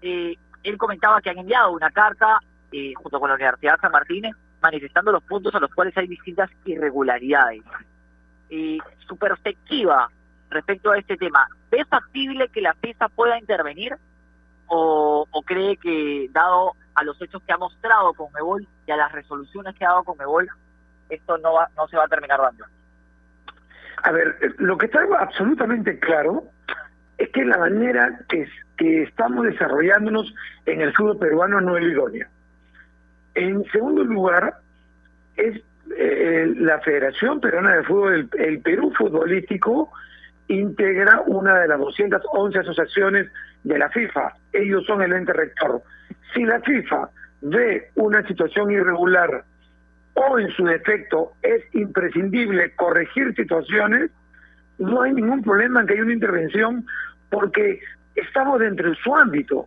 Speaker 9: Eh, él comentaba que han enviado una carta eh, junto con la Universidad San Martín manifestando los puntos a los cuales hay distintas irregularidades. su perspectiva respecto a este tema, ¿ve factible que la FIFA pueda intervenir o, cree que dado a los hechos que ha mostrado Conmebol y a las resoluciones que ha dado Conmebol, esto no, va, no se va a terminar dando?
Speaker 10: A ver, lo que está absolutamente claro es que la manera que, que estamos desarrollándonos en el fútbol peruano no es idónea. En segundo lugar, es eh, la Federación Peruana de Fútbol, el Perú Futbolístico, integra una de las 211 asociaciones de la FIFA. Ellos son el ente rector. Si la FIFA ve una situación irregular o en su defecto es imprescindible corregir situaciones, no hay ningún problema en que haya una intervención porque estamos dentro de su ámbito.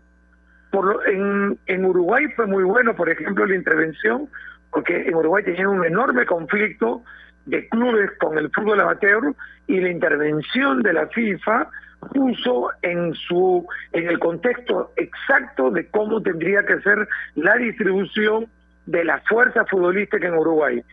Speaker 10: Por en, en Uruguay fue muy bueno, por ejemplo, la intervención, porque en Uruguay tenían un enorme conflicto de clubes con el fútbol amateur y la intervención de la FIFA puso en su en el contexto exacto de cómo tendría que ser la distribución de la fuerza futbolística en Uruguay.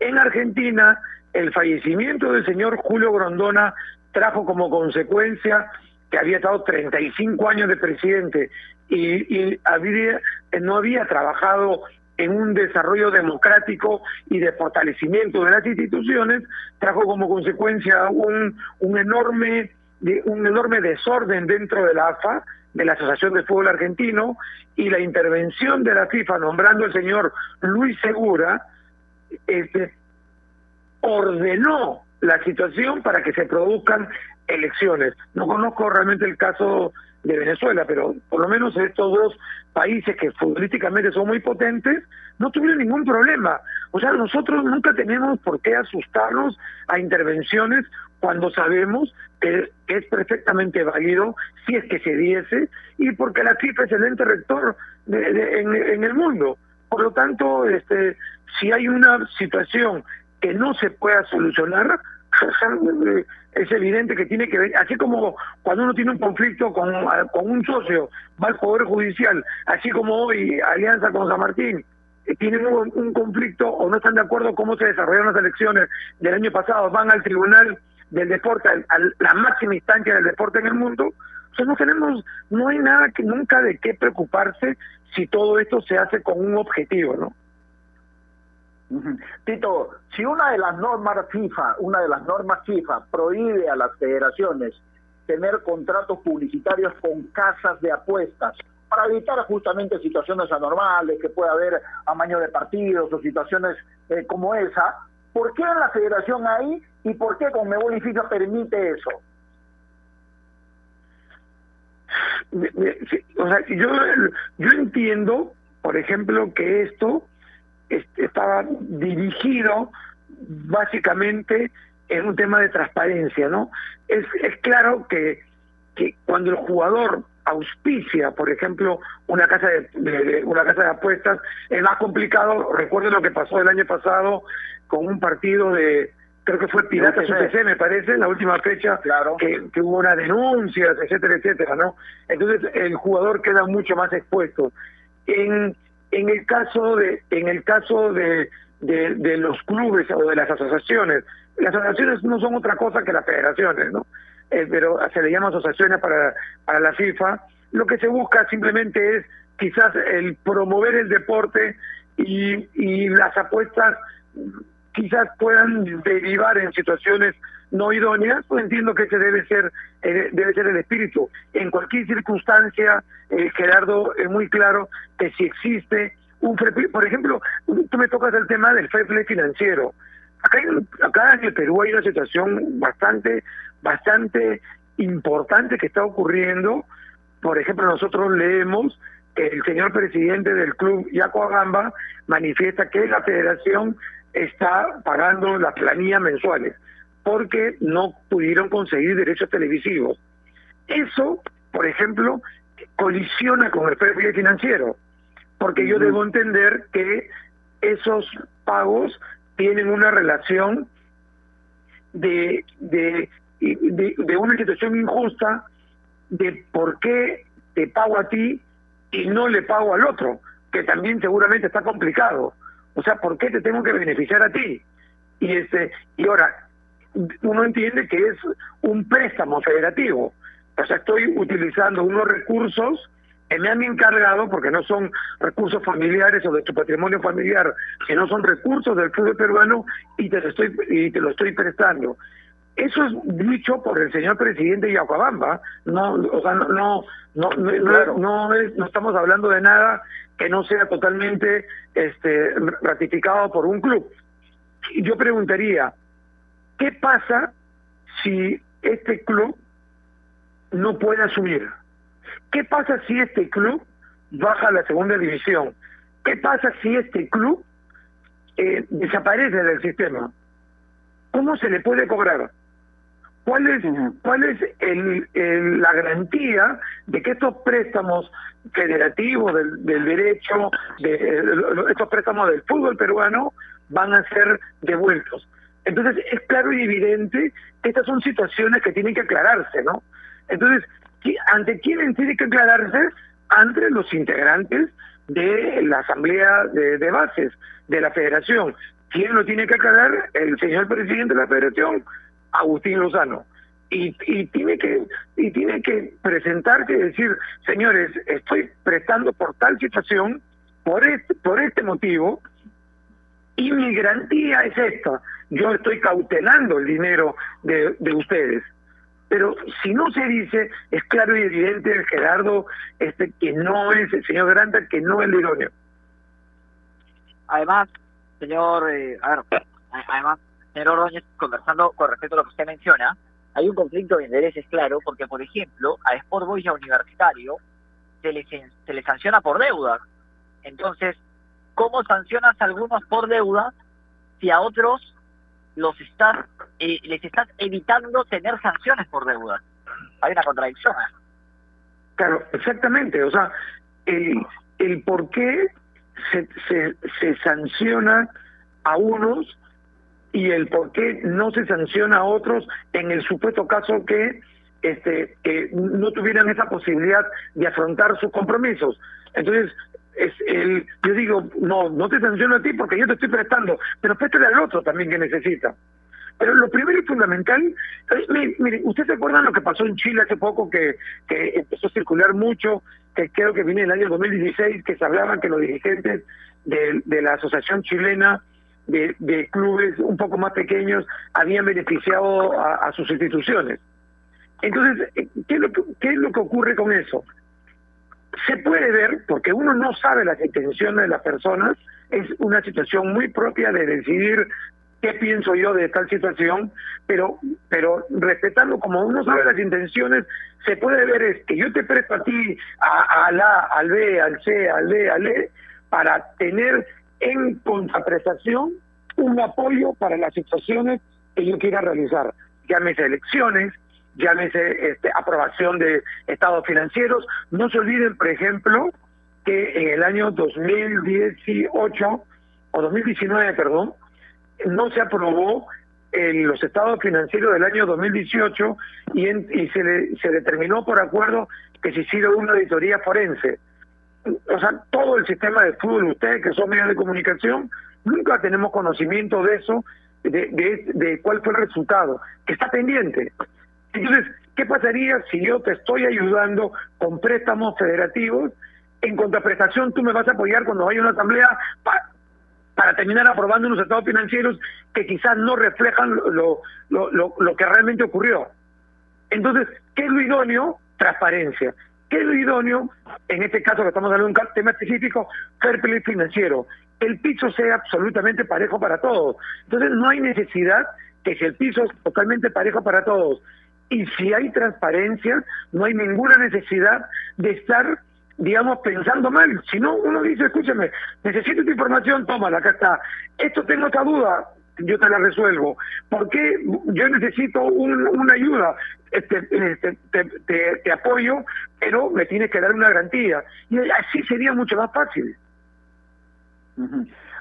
Speaker 10: En Argentina, el fallecimiento del señor Julio Grondona trajo como consecuencia que había estado 35 años de presidente y, y había, no había trabajado en un desarrollo democrático y de fortalecimiento de las instituciones, trajo como consecuencia un, un enorme un enorme desorden dentro de la AFA, de la Asociación de Fútbol Argentino, y la intervención de la FIFA nombrando al señor Luis Segura, este, ordenó la situación para que se produzcan elecciones. No conozco realmente el caso de Venezuela, pero por lo menos estos dos países que futbolísticamente son muy potentes, no tuvieron ningún problema. O sea, nosotros nunca tenemos por qué asustarnos a intervenciones cuando sabemos que es perfectamente válido si es que se diese y porque la FIFA es el ente rector en, en el mundo. Por lo tanto, este, si hay una situación que no se pueda solucionar, es evidente que tiene que ver, así como cuando uno tiene un conflicto con, con un socio, va al Poder Judicial, así como hoy Alianza con San Martín, eh, tienen un, conflicto o no están de acuerdo cómo se desarrollaron las elecciones del año pasado, van al Tribunal del Deporte, a la máxima instancia del deporte en el mundo, o no tenemos, no hay nada que nunca de qué preocuparse si todo esto se hace con un objetivo, ¿no?
Speaker 7: Tito, si una de las normas FIFA, una de las normas FIFA prohíbe a las federaciones tener contratos publicitarios con casas de apuestas para evitar justamente situaciones anormales que pueda haber amaño de partidos o situaciones eh, como esa, ¿por qué en la federación hay y por qué con y FIFA permite eso?
Speaker 10: O sea, yo, yo entiendo, por ejemplo, que esto estaba dirigido básicamente en un tema de transparencia, ¿no? Es, es claro que, que cuando el jugador auspicia, por ejemplo, una casa de, de- de- una casa de apuestas, es más complicado. Recuerden lo que pasó el año pasado con un partido de, creo que fue Piratas
Speaker 7: UTC.
Speaker 10: Me parece, en la última fecha, que, que hubo unas denuncias, etcétera, etcétera, ¿no? Entonces el jugador queda mucho más expuesto. En, en el caso de, en el caso de, de, los clubes o de las asociaciones, las asociaciones no son otra cosa que las federaciones, ¿no? Eh, pero se le llama asociaciones para, para la FIFA. Lo que se busca simplemente es quizás el promover el deporte y, y las apuestas quizás puedan derivar en situaciones no idóneas, pues entiendo que ese debe ser eh, debe ser el espíritu. En cualquier circunstancia, eh, Gerardo, es muy claro que si existe un por ejemplo, tú me tocas el tema del fair financiero. Acá, acá en el Perú hay una situación bastante, bastante importante que está ocurriendo. Por ejemplo, nosotros leemos que el señor presidente del club, Yaco Agamba, manifiesta que la federación está pagando las planillas mensuales porque no pudieron conseguir derechos televisivos. Eso, por ejemplo, colisiona con el fair play financiero, porque yo debo entender que esos pagos tienen una relación de, de, de, de una situación injusta de por qué te pago a ti y no le pago al otro, que también seguramente está complicado. O sea, ¿por qué te tengo que beneficiar a ti? Y este y ahora uno entiende que es un préstamo federativo. O sea, estoy utilizando unos recursos que me han encargado, porque no son recursos familiares o de tu patrimonio familiar, sino son recursos del fútbol peruano y te lo estoy, y te lo estoy prestando. Eso es dicho por el señor presidente Yacuabamba, no, o sea, no, no, no, no, no- no es- no estamos hablando de nada que no sea totalmente este, ratificado por un club. Yo preguntaría, ¿qué pasa si este club no puede asumir? ¿Qué pasa si este club baja a la segunda división? ¿Qué pasa si este club eh, desaparece del sistema? ¿Cómo se le puede cobrar? ¿Cuál es, cuál es el, el- la garantía de que estos préstamos federativos del, del derecho, de, eh, estos préstamos del fútbol peruano van a ser devueltos? Entonces es claro y evidente que estas son situaciones que tienen que aclararse, ¿no? Entonces, ¿qui- ¿ante quién tiene que aclararse? Ante los integrantes de la asamblea de, de bases de la federación. ¿Quién lo tiene que aclarar? El señor presidente de la federación, Agustín Lozano. Y, y tiene que y tiene que presentarse y decir, señores, estoy prestando por tal situación, por este, por este motivo, y mi garantía es esta. Yo estoy cautelando el dinero de, de ustedes. Pero si no se dice, es claro y evidente, Gerardo, este que no es el señor Granta, que no es el idóneo.
Speaker 9: Además, señor, eh, a ver, además, señor Ordóñez, conversando con respecto a lo que usted menciona, hay un conflicto de intereses claro, porque, por ejemplo, a Sport Boys y a Universitario se les, se les sanciona por deudas. Entonces, ¿cómo sancionas a algunos por deudas si a otros los estás, eh, les estás evitando tener sanciones por deudas? Hay una contradicción. ¿eh?
Speaker 10: Claro, exactamente. O sea, el, por qué se, se, sanciona a unos y el por qué no se sanciona a otros en el supuesto caso que este que no tuvieran esa posibilidad de afrontar sus compromisos. Entonces, es el, yo digo, no, no te sanciono a ti porque yo te estoy prestando, pero préstale al otro también que necesita. Pero lo primero y fundamental, eh, mi- mire, ¿usted se acuerdan lo que pasó en Chile hace poco que, que empezó a circular mucho, que creo que viene el año 2016, que se hablaban que los dirigentes de, de la Asociación Chilena de, de clubes un poco más pequeños habían beneficiado a, sus instituciones? Entonces, ¿qué es, lo que, ¿qué es lo que ocurre con eso? Se puede ver, porque uno no sabe las intenciones de las personas, es una situación muy propia de decidir qué pienso yo de tal situación, pero pero respetando como uno sabe las intenciones, se puede ver es que yo te presto a ti, a, al A, al B, al C, al D, al E, para tener en contraprestación un apoyo para las situaciones que yo quiera realizar, llámese elecciones, llámese este, aprobación de estados financieros. No se olviden, por ejemplo, que en el año 2018 o 2019, perdón, no se aprobó en los estados financieros del año 2018 y, y se, le, se determinó por acuerdo que se hiciera una auditoría forense. O sea, todo el sistema de fútbol, ustedes que son medios de comunicación, nunca tenemos conocimiento de eso, de, de cuál fue el resultado, que está pendiente. Entonces, ¿qué pasaría si yo te estoy ayudando con préstamos federativos? En contraprestación, tú me vas a apoyar cuando vaya una asamblea para terminar aprobando unos estados financieros que quizás no reflejan lo, lo, lo, lo que realmente ocurrió. Entonces, ¿qué es lo idóneo? Transparencia. ¿Qué es lo idóneo? En este caso que estamos hablando de un tema específico, fair play financiero. El piso sea absolutamente parejo para todos. Entonces, no hay necesidad que si el piso es totalmente parejo para todos y si hay transparencia, no hay ninguna necesidad de estar digamos, pensando mal. Si no, uno dice, escúchame, necesito esta información, tómala, acá está. Esto tengo esta duda, yo te la resuelvo. ¿Por qué yo necesito una ayuda? Este, este te, te, apoyo, pero me tienes que dar una garantía. Y así sería mucho más fácil.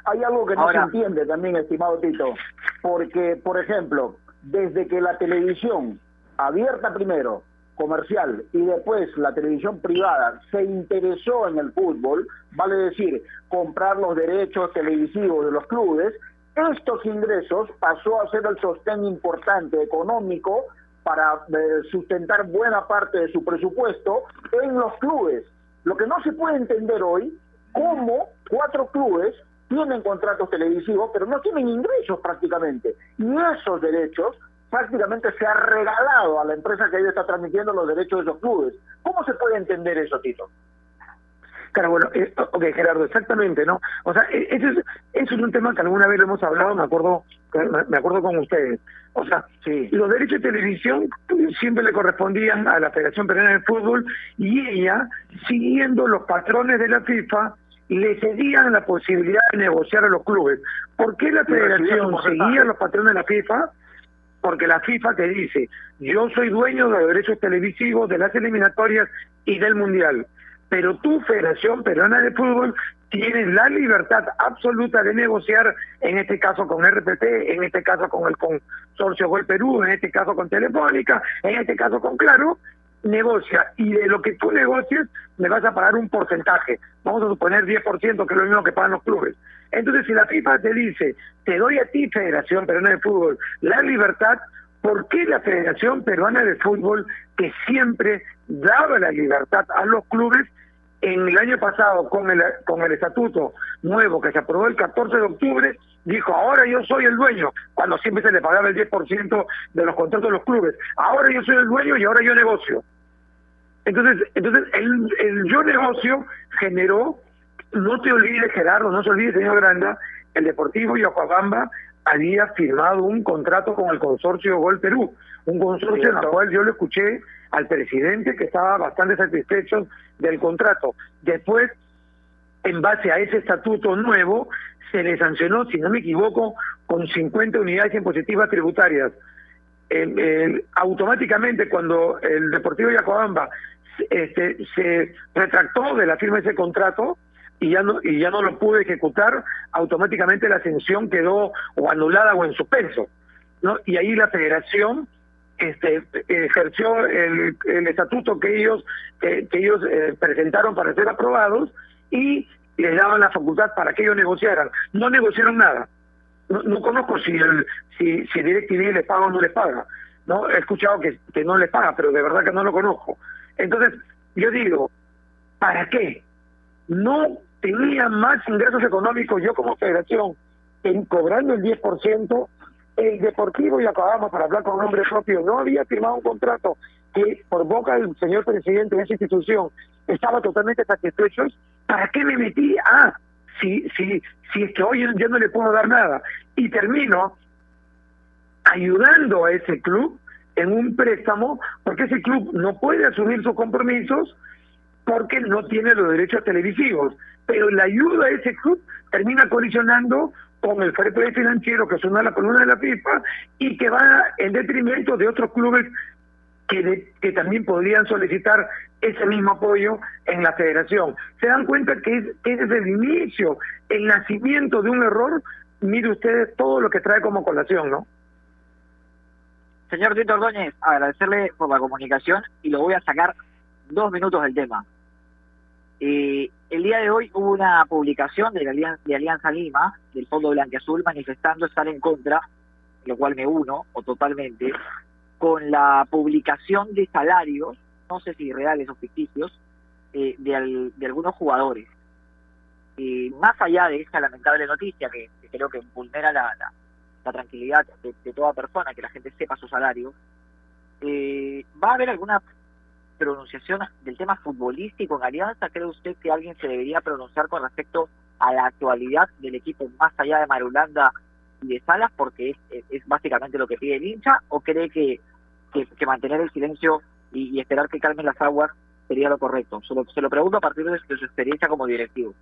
Speaker 7: Hay algo que no se entiende también, estimado Tito, porque, por ejemplo, desde que la televisión, abierta primero, comercial y después la televisión privada se interesó en el fútbol, vale decir, comprar los derechos televisivos de los clubes, estos ingresos pasó a ser el sostén importante económico para eh, sustentar buena parte de su presupuesto en los clubes. Lo que no se puede entender hoy, cómo cuatro clubes tienen contratos televisivos, pero no tienen ingresos prácticamente. Y esos derechos prácticamente se ha regalado a la empresa que hoy está transmitiendo los derechos de esos clubes. ¿Cómo se puede entender eso, Tito?
Speaker 10: Claro, bueno, eh, ok, Gerardo, exactamente, ¿no? O sea, e, eso es, eso es un tema que alguna vez lo hemos hablado, me acuerdo, me acuerdo con ustedes. O sea, sí. los derechos de televisión siempre le correspondían a la Federación Peruana de Fútbol y ella, siguiendo los patrones de la FIFA, le cedían la posibilidad de negociar a los clubes. ¿Por qué la Federación seguía los patrones de la FIFA? Porque la FIFA te dice, yo soy dueño de los derechos televisivos, de las eliminatorias y del Mundial, pero tu Federación Peruana de Fútbol tienes la libertad absoluta de negociar, en este caso con RPT, en este caso con el Consorcio Gol Perú, en este caso con Telefónica, en este caso con Claro, negocia y de lo que tú negocies me vas a pagar un porcentaje, vamos a suponer 10%, que es lo mismo que pagan los clubes. Entonces, si la FIFA te dice, te doy a ti, Federación Peruana de Fútbol, la libertad, ¿por qué la Federación Peruana de Fútbol, que siempre daba la libertad a los clubes, en el año pasado, con el, con el estatuto nuevo que se aprobó el 14 de octubre, dijo, ahora yo soy el dueño, cuando siempre se le pagaba el 10% de los contratos de los clubes, ahora yo soy el dueño y ahora yo negocio. Entonces, entonces el, el yo negocio generó no te olvides, Gerardo, no se olvide, señor Granda, el Deportivo Yokohama había firmado un contrato con el consorcio Gol Perú, un consorcio en el cual yo le escuché al presidente que estaba bastante satisfecho del contrato. Después, en base a ese estatuto nuevo, se le sancionó, si no me equivoco, con 50 unidades impositivas tributarias. automáticamente, cuando el Deportivo Yacobamba este, se retractó de la firma de ese contrato, y ya no y ya no lo pude ejecutar, automáticamente la ascensión quedó o anulada o en suspenso, ¿no? Y ahí la Federación este ejerció el, estatuto que ellos que ellos eh, presentaron para ser aprobados y les daban la facultad para que ellos negociaran. No negociaron nada. No, conozco si el si si DirecTV les paga o no les paga. No he escuchado que, que no les paga, pero de verdad que no lo conozco. Entonces, yo digo, ¿para qué? No tenía más ingresos económicos yo como federación en cobrando el 10%, el Deportivo, y acabamos para hablar con nombre propio, no había firmado un contrato que por boca del señor presidente de esa institución estaba totalmente satisfecho, ¿para qué me metí? Ah, si, si, si es que hoy ya no le puedo dar nada. Y termino ayudando a ese club en un préstamo, porque ese club no puede asumir sus compromisos porque no tiene los derechos televisivos pero la ayuda a ese club termina colisionando con el fair financiero que son la columna de la FIFA y que va en detrimento de otros clubes que, que también podrían solicitar ese mismo apoyo en la federación. Se dan cuenta que, es, que es el inicio, el nacimiento de un error. Mire ustedes todo lo que trae como colación, ¿no?
Speaker 9: Señor Tito Ordóñez, agradecerle por la comunicación y lo voy a sacar dos minutos del tema. Eh, el día de hoy hubo una publicación de, la Alianza, de Alianza Lima, del Fondo Blanqueazul, manifestando estar en contra, lo cual me uno, o totalmente, con la publicación de salarios, no sé si reales o ficticios, eh, de, de, algunos jugadores. Eh, más allá de esta lamentable noticia, que, que creo que vulnera la, la, la tranquilidad de, de, toda persona, que la gente sepa su salario, eh, ¿va a haber alguna pronunciación del tema futbolístico en Alianza? ¿Cree usted que alguien se debería pronunciar con respecto a la actualidad del equipo más allá de Marulanda y de Salas? Porque es, básicamente lo que pide el hincha, ¿o cree que, que, mantener el silencio y, y, esperar que calmen las aguas sería lo correcto? Se lo, se lo pregunto a partir de su experiencia como directivo.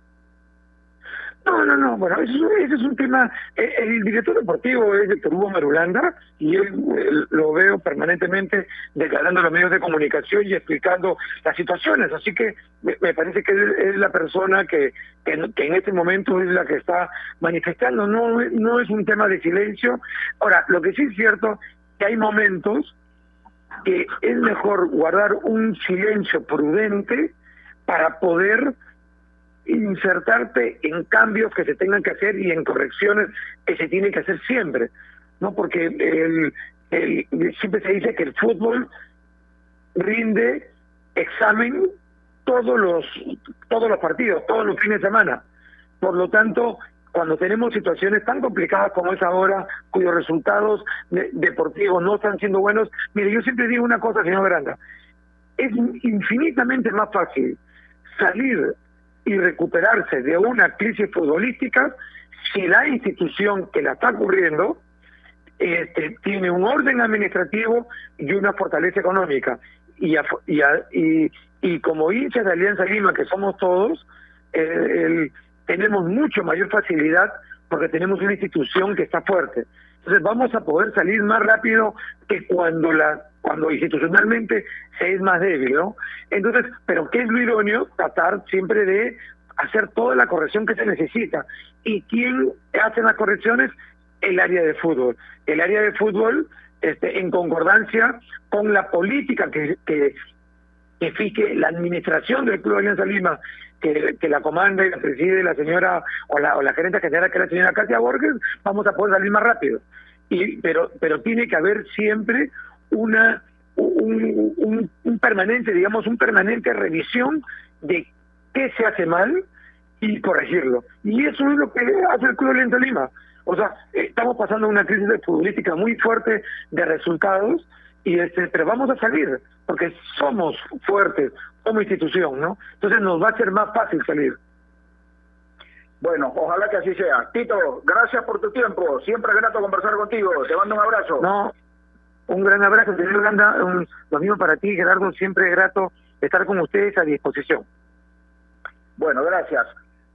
Speaker 10: No, no, no, bueno, eso, ese es un tema, el, el director deportivo es Héctor Hugo Merulanda y yo lo veo permanentemente declarando los medios de comunicación y explicando las situaciones, así que me, parece que es, es la persona que, que, que, en este momento es la que está manifestando, no, no es un tema de silencio. Ahora, lo que sí es cierto, que hay momentos que es mejor guardar un silencio prudente para poder insertarte en cambios que se tengan que hacer y en correcciones que se tienen que hacer siempre, ¿no? Porque el, el, siempre se dice que el fútbol rinde examen todos los todos los partidos, todos los fines de semana. Por lo tanto, cuando tenemos situaciones tan complicadas como es ahora, cuyos resultados de, deportivos no están siendo buenos, mire, yo siempre digo una cosa, señor Granda, es infinitamente más fácil salir y recuperarse de una crisis futbolística si la institución que la está cubriendo este, tiene un orden administrativo y una fortaleza económica. Y, a, y, a, y, y, como hinchas de Alianza Lima, que somos todos, el, tenemos mucho mayor facilidad porque tenemos una institución que está fuerte. Entonces vamos a poder salir más rápido que cuando la cuando institucionalmente se es más débil, ¿no? Entonces, pero ¿qué es lo idóneo? Tratar siempre de hacer toda la corrección que se necesita. ¿Y quién hace las correcciones? El área de fútbol. El área de fútbol, este, en concordancia con la política que, que, que fije la administración del Club Alianza Lima, que, que la comanda y la preside la señora o la, o la gerente general que es la señora Katia Borges, vamos a poder salir más rápido. Y, pero, pero tiene que haber siempre una un, un, un, permanente, digamos, un permanente revisión de qué se hace mal y corregirlo. Y eso es lo que hace el Club Alianza Lima. O sea, estamos pasando una crisis de futbolística muy fuerte de resultados, y este, pero vamos a salir, porque somos fuertes como institución, ¿no? Entonces nos va a ser más fácil salir.
Speaker 7: Bueno, ojalá que así sea. Tito, gracias por tu tiempo. Siempre es grato conversar contigo. Te mando un abrazo.
Speaker 10: No, un gran abrazo, señor. Un, lo mismo para ti, Gerardo. Siempre es grato estar con ustedes a disposición.
Speaker 7: Bueno, gracias.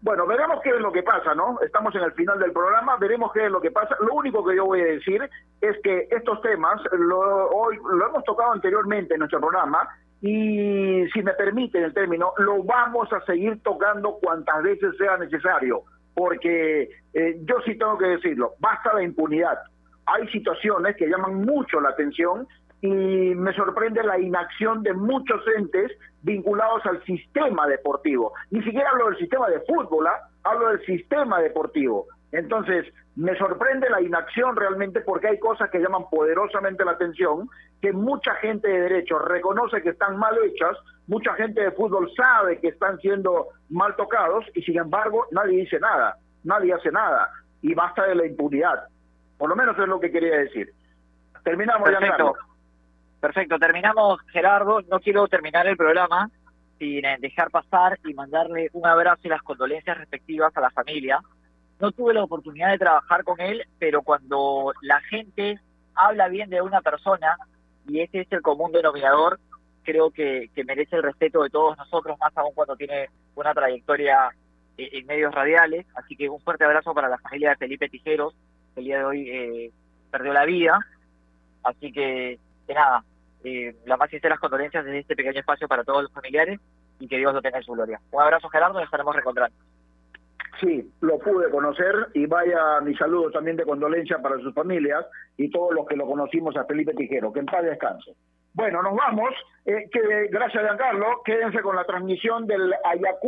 Speaker 7: Bueno, veremos qué es lo que pasa, ¿no? Estamos en el final del programa, veremos qué es lo que pasa. Lo único que yo voy a decir es que estos temas lo, hoy lo hemos tocado anteriormente en nuestro programa y, si me permiten el término, lo vamos a seguir tocando cuantas veces sea necesario, porque eh, yo sí tengo que decirlo, basta la impunidad. Hay situaciones que llaman mucho la atención y me sorprende la inacción de muchos entes vinculados al sistema deportivo. Ni siquiera hablo del sistema de fútbol, ¿eh? hablo del sistema deportivo. Entonces, me sorprende la inacción realmente porque hay cosas que llaman poderosamente la atención, que mucha gente de derecho reconoce que están mal hechas, mucha gente de fútbol sabe que están siendo mal tocados y sin embargo nadie dice nada, nadie hace nada y basta de la impunidad. Por lo menos es lo que quería decir. Terminamos
Speaker 9: Perfecto. Perfecto, terminamos Gerardo. No quiero terminar el programa sin dejar pasar y mandarle un abrazo y las condolencias respectivas a la familia. No tuve la oportunidad de trabajar con él, pero cuando la gente habla bien de una persona, y ese es el común denominador, creo que, que merece el respeto de todos nosotros, más aún cuando tiene una trayectoria en medios radiales. Así que un fuerte abrazo para la familia de Felipe Tijeros, el día de hoy eh, perdió la vida. Así que, que nada, eh, las más sinceras condolencias desde este pequeño espacio para todos los familiares y que Dios lo tenga en su gloria. Un abrazo Gerardo, nos estaremos reencontrando.
Speaker 7: Sí, lo pude conocer y vaya mi saludo también de condolencia para sus familias y todos los que lo conocimos a Felipe Tijero. Que en paz descanse. Bueno, nos vamos. Eh, que, gracias, Giancarlo. Quédense con la transmisión del Ayacucho.